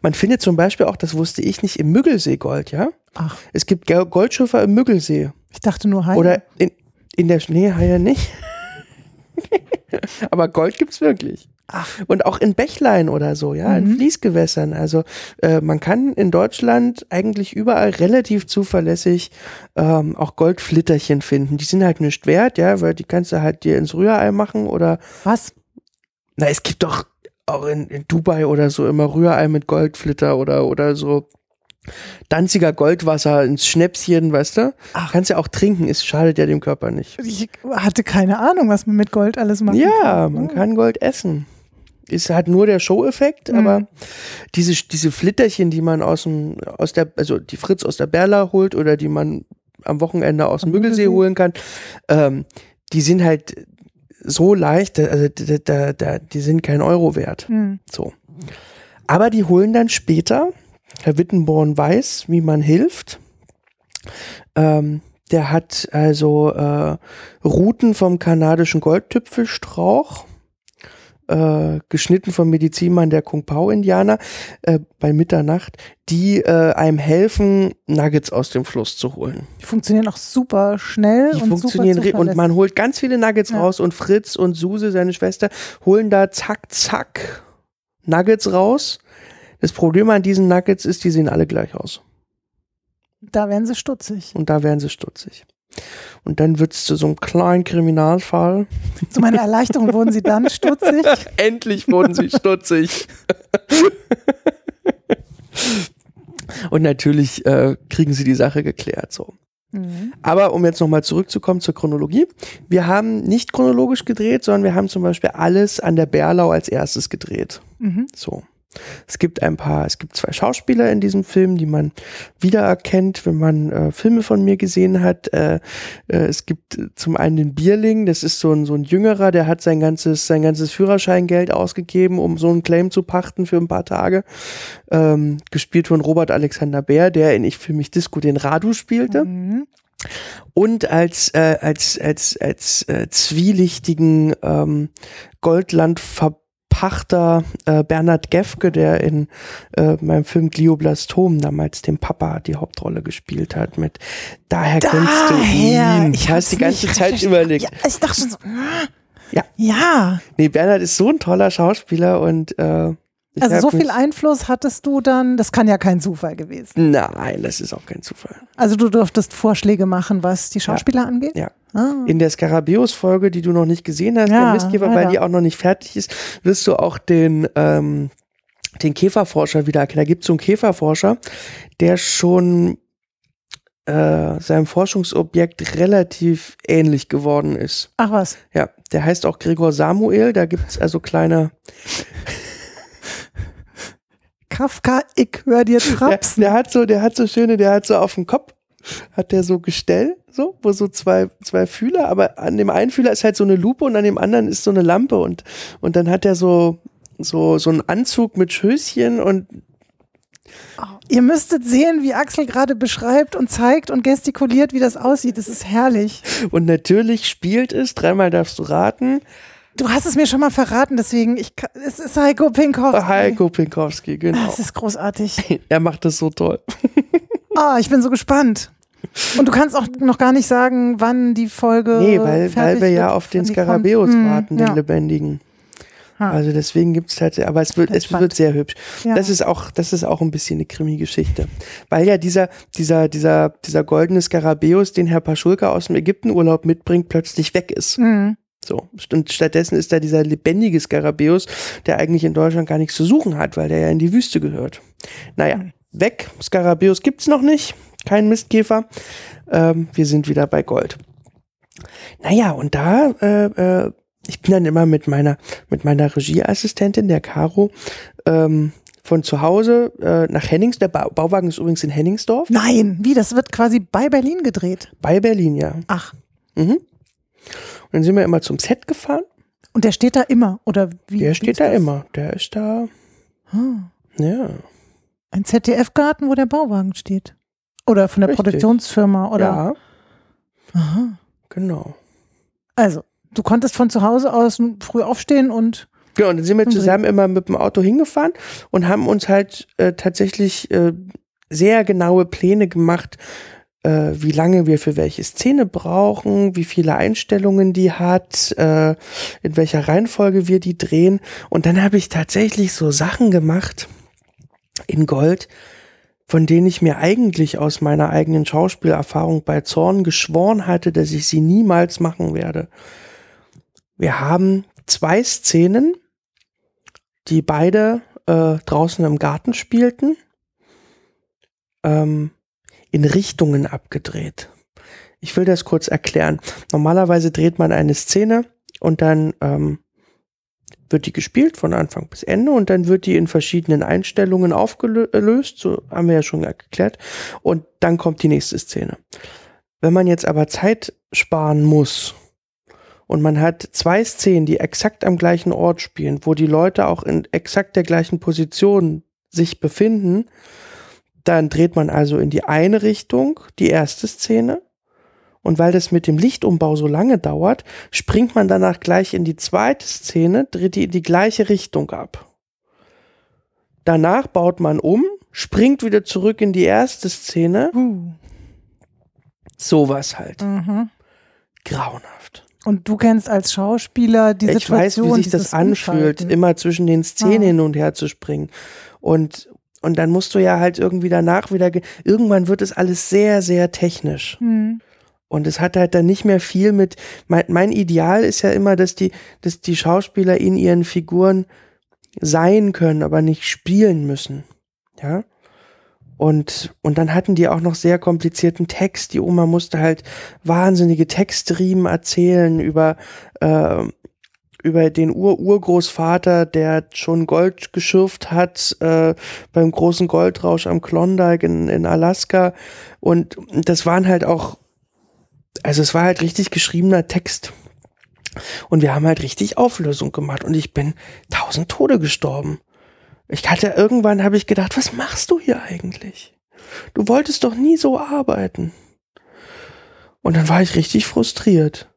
Man findet zum Beispiel auch, das wusste ich nicht, im Müggelsee Gold, ja. Ach, Es gibt Goldschiffer im Müggelsee. ich dachte nur Haie. Oder in, in der Schneehaie nicht. *laughs* Aber Gold gibt's wirklich. Ach. Und auch in Bächlein oder so, ja, in Mhm. Fließgewässern. Also äh, man kann in Deutschland eigentlich überall relativ zuverlässig ähm, auch Goldflitterchen finden. Die sind halt nicht wert, ja, weil die kannst du halt dir ins Rührei machen oder Was? na, es gibt doch auch in, in Dubai oder so immer Rührei mit Goldflitter oder oder so Danziger Goldwasser ins Schnäpschen, weißt du? Ach. Kannst ja auch trinken, es schadet ja dem Körper nicht. Ich hatte keine Ahnung, was man mit Gold alles machen Ja, kann. man kann Gold essen. Ist halt nur der Show-Effekt, Mhm. aber diese, diese Flitterchen, die man aus dem, aus der, also die Fritz aus der Berla holt oder die man am Wochenende aus dem Müggelsee. holen kann, ähm, die sind halt so leicht, also da, da, die sind kein Euro wert. Hm. So. Aber die holen dann später, Herr Wittenborn weiß, wie man hilft. Ähm, der hat also äh, Ruten vom kanadischen Goldtüpfelstrauch, äh, geschnitten vom Medizinmann der Kung Pao Indianer äh, bei Mitternacht, die äh, einem helfen, Nuggets aus dem Fluss zu holen. Die funktionieren auch super schnell Die und funktionieren super und man holt ganz viele Nuggets Ja. raus und Fritz und Suse, seine Schwester, holen da zack, zack Nuggets raus. Das Problem an diesen Nuggets ist, die sehen alle gleich aus. Da werden sie stutzig. Und da werden sie stutzig. Und dann wird's zu so einem kleinen Kriminalfall. *laughs* Zu meiner Erleichterung wurden sie dann stutzig. *laughs* Endlich wurden sie stutzig. *laughs* Und natürlich äh, kriegen sie die Sache geklärt. So. Mhm. Aber um jetzt nochmal zurückzukommen zur Chronologie. Wir haben nicht chronologisch gedreht, sondern wir haben zum Beispiel alles an der Bärlau als erstes gedreht. Mhm. So. Es gibt ein paar, es gibt zwei Schauspieler in diesem Film, die man wiedererkennt, wenn man äh, Filme von mir gesehen hat. Äh, äh, es gibt zum einen den Bierling, das ist so ein, so ein Jüngerer, der hat sein ganzes, sein ganzes Führerscheingeld ausgegeben, um so einen Claim zu pachten für ein paar Tage. Ähm, gespielt von Robert Alexander Bär, der in Ich fühle mich Disco den Radu spielte. Mhm. Und als, äh, als, als, als äh, zwielichtigen ähm, Goldlandverpachter äh, Bernhard Gefke, der in äh, meinem Film Glioblastom damals den Papa die Hauptrolle gespielt hat, mit Daher kennst du Daher. ihn. Ich hast die ganze Zeit überlegt. Ja, ich dachte schon so. Ja. Ja. Nee, Bernhard ist so ein toller Schauspieler und äh, ich Also so viel Einfluss hattest du dann, das kann ja kein Zufall gewesen. Nein, das ist auch kein Zufall. Also du durftest Vorschläge machen, was die Schauspieler angeht? Ja. Ah. In der Skarabäus-Folge, die du noch nicht gesehen hast, Ja, der Mistkäfer, weil die auch noch nicht fertig ist, wirst du auch den, ähm, den Käferforscher wieder erkennen. Da gibt es so einen Käferforscher, der schon äh, seinem Forschungsobjekt relativ ähnlich geworden ist. Ach was. Ja, der heißt auch Gregor Samuel. Da gibt es also kleine. Kafka, ich höre dir Der, trapsen. der hat so, der hat so schöne, der hat so auf dem Kopf hat der so Gestell, so, wo so zwei, zwei Fühler, aber an dem einen Fühler ist halt so eine Lupe und an dem anderen ist so eine Lampe und, und dann hat er so, so, so einen Anzug mit Schößchen und Ihr müsstet sehen, wie Axel gerade beschreibt und zeigt und gestikuliert, wie das aussieht. Das ist herrlich. Und natürlich spielt es, dreimal darfst du raten, Du hast es mir schon mal verraten, deswegen, ich, es ist Heiko Pinkhoff. Heiko Pinkowski, genau. Das ist großartig. *laughs* Er macht das so toll. *laughs* Ah, ich bin so gespannt. Und du kannst auch noch gar nicht sagen, wann die Folge. Nee, weil, weil wir ja auf den Skarabäus kommt. Hm, warten, ja. den lebendigen. Ha. Also deswegen gibt's tatsächlich, aber es wird, es wird sehr hübsch. Ja. Das ist auch, das ist auch ein bisschen eine Krimi-Geschichte. Weil ja dieser, dieser, dieser, dieser goldene Skarabäus, den Herr Paschulka aus dem Ägyptenurlaub mitbringt, plötzlich weg ist. Mhm. So. Und stattdessen ist da dieser lebendige Skarabäus, der eigentlich in Deutschland gar nichts zu suchen hat, weil der ja in die Wüste gehört. Naja, weg. Skarabäus gibt's noch nicht. Kein Mistkäfer. Ähm, wir sind wieder bei Gold. Naja, und da, äh, äh, ich bin dann immer mit meiner, mit meiner Regieassistentin, der Caro, ähm, von zu Hause äh, nach Hennings. Der ba Bauwagen ist übrigens in Henningsdorf. Nein, wie? Das wird quasi bei Berlin gedreht. Bei Berlin, ja. Ach, Mhm. Und dann sind wir immer zum Set gefahren. und der steht da immer, oder wie? Der wie steht da das? immer. Der ist da. Ah, Ja. ein ZDF-Garten, wo der Bauwagen steht. Oder von der Richtig. Produktionsfirma, oder? Ja, Aha. genau. Also, du konntest von zu Hause aus früh aufstehen und. Genau, und dann sind wir zusammen immer mit dem Auto hingefahren und haben uns halt äh, tatsächlich äh, sehr genaue Pläne gemacht, äh, wie lange wir für welche Szene brauchen, wie viele Einstellungen die hat, äh, in welcher Reihenfolge wir die drehen. Und dann habe ich tatsächlich so Sachen gemacht in Gold, von denen ich mir eigentlich aus meiner eigenen Schauspielerfahrung bei Zorn geschworen hatte, dass ich sie niemals machen werde. Wir haben zwei Szenen, die beide äh, draußen im Garten spielten, ähm, in Richtungen abgedreht. Ich will das kurz erklären. Normalerweise dreht man eine Szene und dann ähm, wird die gespielt von Anfang bis Ende und dann wird die in verschiedenen Einstellungen aufgelöst, so haben wir ja schon erklärt, und dann kommt die nächste Szene. Wenn man jetzt aber Zeit sparen muss und man hat zwei Szenen, die exakt am gleichen Ort spielen, wo die Leute auch in exakt der gleichen Position sich befinden, dann dreht man also in die eine Richtung die erste Szene und weil das mit dem Lichtumbau so lange dauert, springt man danach gleich in die zweite Szene, dreht die in die gleiche Richtung ab. Danach baut man um, springt wieder zurück in die erste Szene. Uh, Sowas halt. mhm. Grauenhaft. Und du kennst als Schauspieler die ich weiß, Situation. wie sich das anfühlt, immer zwischen den Szenen Ah. hin und her zu springen. Und, und dann musst du ja halt irgendwie danach wieder, ge- irgendwann wird es alles sehr, sehr technisch. Hm. Und es hat halt dann nicht mehr viel mit, mein, mein Ideal ist ja immer, dass die, dass die Schauspieler in ihren Figuren sein können, aber nicht spielen müssen. Ja. Und, und dann hatten die auch noch sehr komplizierten Text. Die Oma musste halt wahnsinnige Textriemen erzählen über, äh, über den Ur-Urgroßvater, der schon Gold geschürft hat äh, beim großen Goldrausch am Klondike in, in Alaska. Und das waren halt auch, also es war halt richtig geschriebener Text. Und wir haben halt richtig Auflösung gemacht und ich bin tausend Tode gestorben. Ich hatte irgendwann habe ich gedacht, was machst du hier eigentlich? Du wolltest doch nie so arbeiten. Und dann war ich richtig frustriert.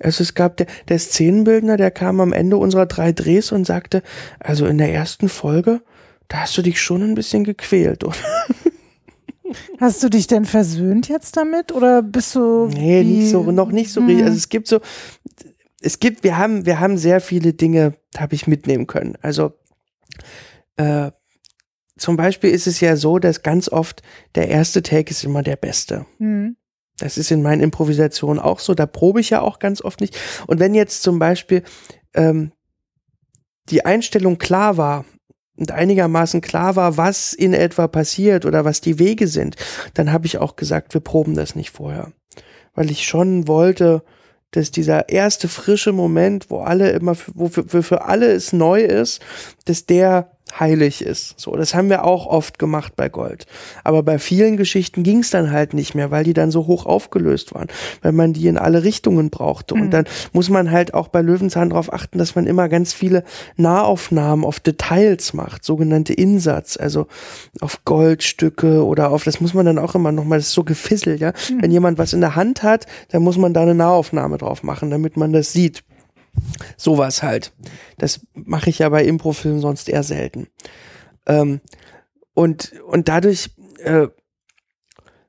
Also es gab der, der Szenenbildner, der kam am Ende unserer drei Drehs und sagte, also in der ersten Folge, da hast du dich schon ein bisschen gequält, oder? *laughs* Hast du dich denn versöhnt jetzt damit oder bist du? Nee, nicht so, noch nicht so. Hm. Also es gibt so, es gibt, wir haben, wir haben sehr viele Dinge, habe ich mitnehmen können. Also äh, zum Beispiel ist es ja so, dass ganz oft der erste Take ist immer der beste. Mhm. Das ist in meinen Improvisationen auch so. Da probe ich ja auch ganz oft nicht. Und wenn jetzt zum Beispiel ähm, die Einstellung klar war und einigermaßen klar war, was in etwa passiert oder was die Wege sind, dann habe ich auch gesagt, wir proben das nicht vorher. Weil ich schon wollte, dass dieser erste frische Moment, wo alle immer, wo für, für alle es neu ist, dass der heilig ist. So, das haben wir auch oft gemacht bei Gold. Aber bei vielen Geschichten ging es dann halt nicht mehr, weil die dann so hoch aufgelöst waren, weil man die in alle Richtungen brauchte. Mhm. Und dann muss man halt auch bei Löwenzahn darauf achten, dass man immer ganz viele Nahaufnahmen auf Details macht, sogenannte Insatz, also auf Goldstücke oder auf, das muss man dann auch immer nochmal, das ist so gefisselt, ja. Mhm. Wenn jemand was in der Hand hat, dann muss man da eine Nahaufnahme drauf machen, damit man das sieht. Sowas halt. Das mache ich ja bei Improfilmen sonst eher selten. Ähm, und, und dadurch, äh,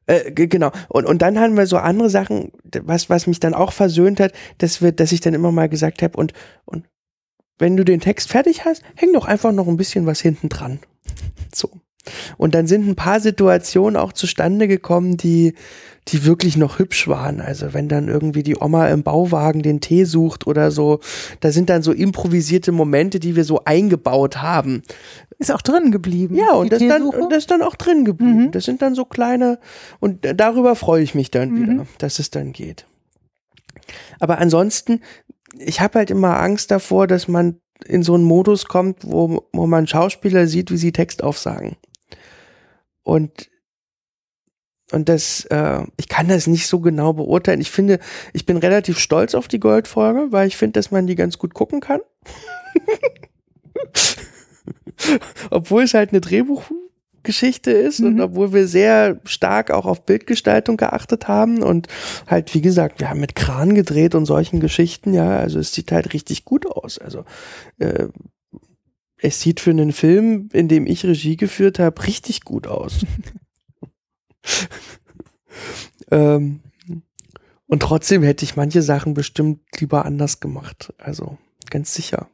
äh, genau. Und, und dann haben wir so andere Sachen, was, was mich dann auch versöhnt hat, dass wir, dass ich dann immer mal gesagt habe, und, und wenn du den Text fertig hast, häng doch einfach noch ein bisschen was hinten dran. So. Und dann sind ein paar Situationen auch zustande gekommen, die, die wirklich noch hübsch waren. Also wenn dann irgendwie die Oma im Bauwagen den Tee sucht oder so, da sind dann so improvisierte Momente, die wir so eingebaut haben. Ist auch drin geblieben. Ja, und das, dann, und das dann auch drin geblieben. Mhm. Das sind dann so kleine, und darüber freue ich mich dann mhm. wieder, dass es dann geht. Aber ansonsten, ich habe halt immer Angst davor, dass man in so einen Modus kommt, wo, wo man Schauspieler sieht, wie sie Text aufsagen. Und und das, äh, ich kann das nicht so genau beurteilen. Ich finde, ich bin relativ stolz auf die Goldfolge, weil ich finde, dass man die ganz gut gucken kann. *laughs* obwohl es halt eine Drehbuchgeschichte ist mhm. und obwohl wir sehr stark auch auf Bildgestaltung geachtet haben und halt, wie gesagt, wir haben mit Kran gedreht und solchen Geschichten, ja, also es sieht halt richtig gut aus. Also äh, es sieht für einen Film, in dem ich Regie geführt habe, richtig gut aus. *laughs* *laughs* ähm, und trotzdem hätte ich manche Sachen bestimmt lieber anders gemacht. Also ganz sicher.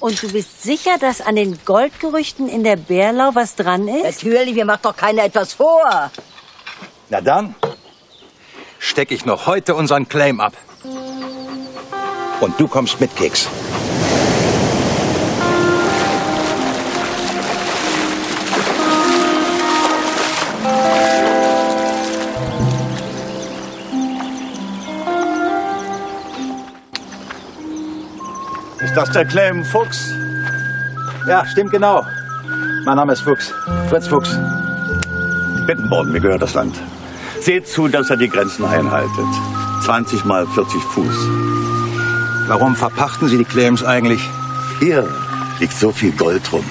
Und du bist sicher, dass an den Goldgerüchten in der Bärlau was dran ist? Natürlich, mir macht doch keiner etwas vor. Na dann stecke ich noch heute unseren Claim ab. Und du kommst mit, Keks. Ist das der Claim Fuchs? Ja, stimmt genau. Mein Name ist Fuchs. Fritz Fuchs. Bittenborn, mir gehört das Land. Seht zu, dass er die Grenzen einhaltet. 20 mal 40 Fuß. Warum verpachten Sie die Claims eigentlich? Hier liegt so viel Gold rum.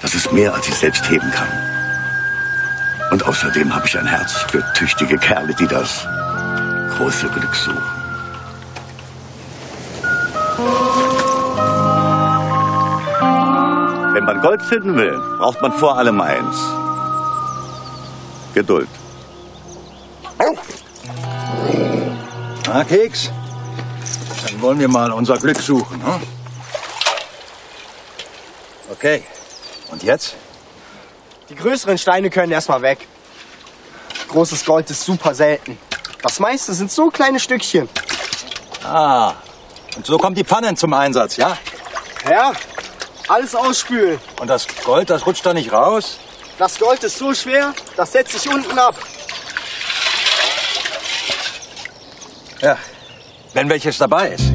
Das ist mehr, als ich selbst heben kann. Und außerdem habe ich ein Herz für tüchtige Kerle, die das große Glück suchen. Wenn man Gold finden will, braucht man vor allem eins. Geduld. Na, Keks, dann wollen wir mal unser Glück suchen. Hm? Okay, und jetzt? Die größeren Steine können erstmal weg. Großes Gold ist super selten. Das meiste sind so kleine Stückchen. Ah, und so kommt die Pfannen zum Einsatz, ja? Ja, alles ausspülen. Und das Gold, das rutscht da nicht raus? Das Gold ist so schwer, das setzt sich unten ab. Ja, wenn welches dabei ist.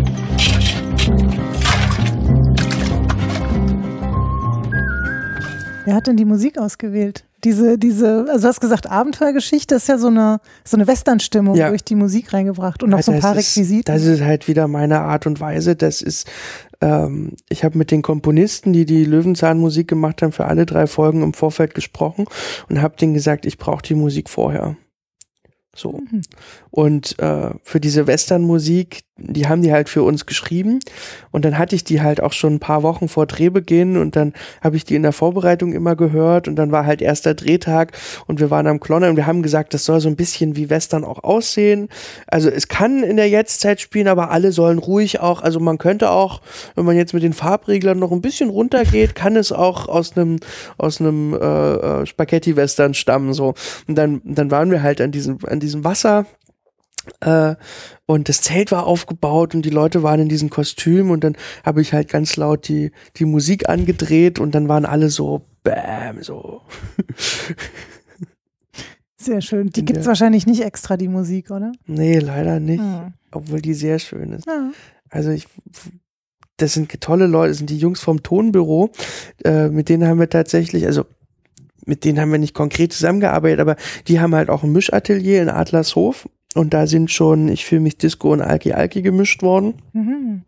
Wer hat denn die Musik ausgewählt? Diese, diese, also du hast gesagt, Abenteuergeschichte ist ja so eine, so eine Western-Stimmung Ja. durch die Musik reingebracht und noch so ein paar ist, Requisiten. Das ist halt wieder meine Art und Weise. Das ist, ähm, ich habe mit den Komponisten, die die Löwenzahnmusik gemacht haben, für alle drei Folgen im Vorfeld gesprochen und habe denen gesagt, ich brauche die Musik vorher. So. Mhm. Und äh, für diese Western-Musik, die haben die halt für uns geschrieben. Und dann hatte ich die halt auch schon ein paar Wochen vor Drehbeginn und dann habe ich die in der Vorbereitung immer gehört und dann war halt erster Drehtag und wir waren am Klonner und wir haben gesagt, das soll so ein bisschen wie Western auch aussehen. Also es kann in der Jetztzeit spielen, aber alle sollen ruhig auch, also man könnte auch, wenn man jetzt mit den Farbreglern noch ein bisschen runtergeht, kann es auch aus einem aus einem äh, äh, Spaghetti-Western stammen so. Und dann dann waren wir halt an diesem an diesem Wasser äh, und das Zelt war aufgebaut und die Leute waren in diesen Kostümen und dann habe ich halt ganz laut die, die Musik angedreht und dann waren alle so Bäm, so. Sehr schön. Die In gibt's der- wahrscheinlich nicht extra, die Musik, oder? Nee, leider nicht. Hm. Obwohl die sehr schön ist. Ja. Also ich, das sind tolle Leute, das sind die Jungs vom Tonbüro. Äh, mit denen haben wir tatsächlich, also mit denen haben wir nicht konkret zusammengearbeitet, aber die haben halt auch ein Mischatelier in Adlershof. Und da sind schon, ich fühle mich Disco und Alki Alki gemischt worden. Mhm.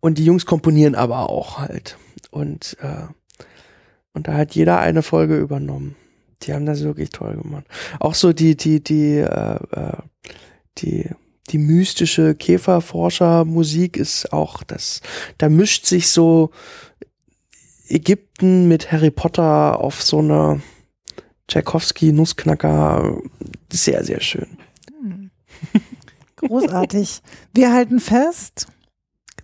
Und die Jungs komponieren aber auch halt. Und, äh, und da hat jeder eine Folge übernommen. Die haben das wirklich toll gemacht. Auch so die, die, die, äh, äh, die, die mystische Käferforscher-Musik ist auch das. Da mischt sich so Ägypten mit Harry Potter auf so eine Tchaikovsky-Nussknacker. Sehr, sehr schön. Großartig. Wir halten fest,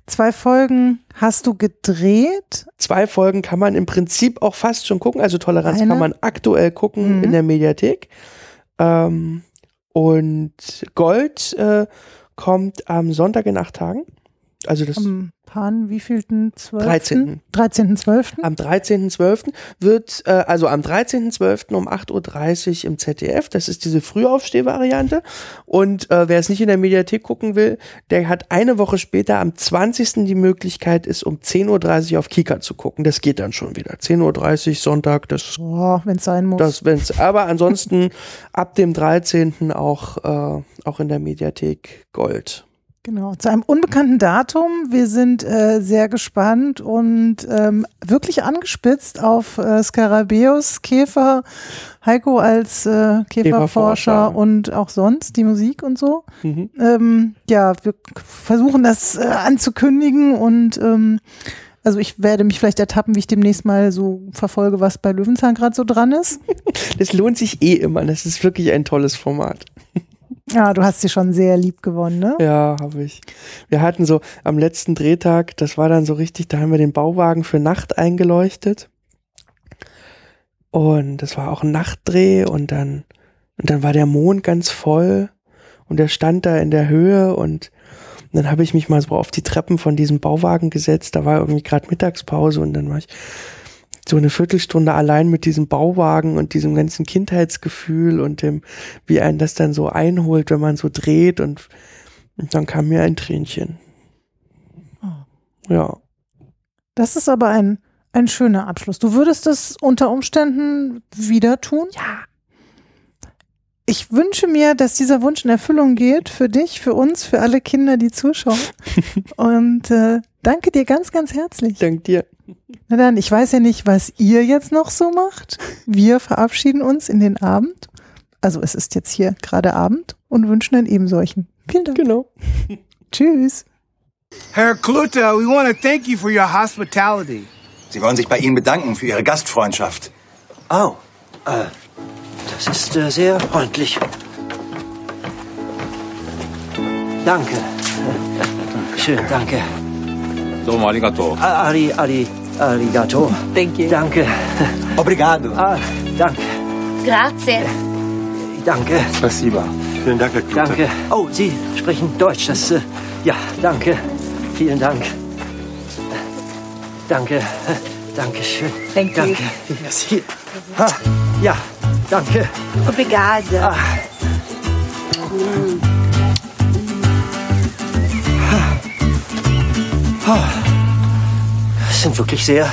zwei Folgen hast du gedreht. Zwei Folgen kann man im Prinzip auch fast schon gucken. Also Toleranz Eine? kann man aktuell gucken Mhm. in der Mediathek. Ähm, und Gold äh, kommt am Sonntag in acht Tagen. Also das Am Pan, wievielten? 12.? 13.. 13.12. am 13.12. wird, äh, also am 13.12. um 8.30 Uhr im ZDF. Das ist diese Frühaufstehvariante. Und äh, wer es nicht in der Mediathek gucken will, der hat eine Woche später am 20. die Möglichkeit, es um 10.30 Uhr auf Kika zu gucken. Das geht dann schon wieder. 10.30 Uhr Sonntag, das Boah, wenn es sein muss. das, wenn's, aber ansonsten *laughs* ab dem 13. auch, äh, auch in der Mediathek Gold. Genau, zu einem unbekannten Datum. Wir sind äh, sehr gespannt und ähm, wirklich angespitzt auf äh, Skarabäus, Käfer, Heiko als äh, Käferforscher und auch sonst die Musik und so. Mhm. Ähm, ja, wir versuchen das äh, anzukündigen und ähm, also ich werde mich vielleicht ertappen, wie ich demnächst mal so verfolge, was bei Löwenzahn gerade so dran ist. *laughs* Das lohnt sich eh immer. Das ist wirklich ein tolles Format. Ja, du hast sie schon sehr lieb gewonnen, ne? Ja, habe ich. Wir hatten so am letzten Drehtag, das war dann so richtig, da haben wir den Bauwagen für Nacht eingeleuchtet. Und das war auch ein Nachtdreh und dann, und dann war der Mond ganz voll und der stand da in der Höhe und dann habe ich mich mal so auf die Treppen von diesem Bauwagen gesetzt. Da war irgendwie gerade Mittagspause und dann war ich so eine Viertelstunde allein mit diesem Bauwagen und diesem ganzen Kindheitsgefühl und dem, wie einen das dann so einholt, wenn man so dreht und, und dann kam mir ein Tränchen. Ja. Das ist aber ein, ein schöner Abschluss. Du würdest es unter Umständen wieder tun? Ja. Ich wünsche mir, dass dieser Wunsch in Erfüllung geht für dich, für uns, für alle Kinder, die zuschauen. *laughs* Und äh, danke dir ganz, ganz herzlich. Dank dir. Na dann, ich weiß ja nicht, was ihr jetzt noch so macht. Wir verabschieden uns in den Abend. Also es ist jetzt hier gerade Abend und wünschen einen ebensolchen. Vielen Dank. Genau. *laughs* Tschüss. Herr Klute, we want to thank you for your hospitality. Sie wollen sich bei Ihnen bedanken für Ihre Gastfreundschaft. Oh, äh, das ist äh, sehr freundlich. Danke. *laughs* Schön, danke. どうもありがとう。 Ah, Ari, ari, arigato. Thank you. Danke. *laughs* Obrigado. Ah, danke. Grazie. Danke. Спасибо. Vielen Dank, Herr Klute. Danke. Oh, Sie sprechen Deutsch. Das, äh, ja, danke. Vielen Dank. Danke. danke schön. Thank you. danke. Merci. Ha, ja, danke. Obrigada. Ah. Ah. Das sind wirklich sehr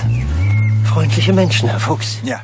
freundliche Menschen, Herr Fuchs. Ja.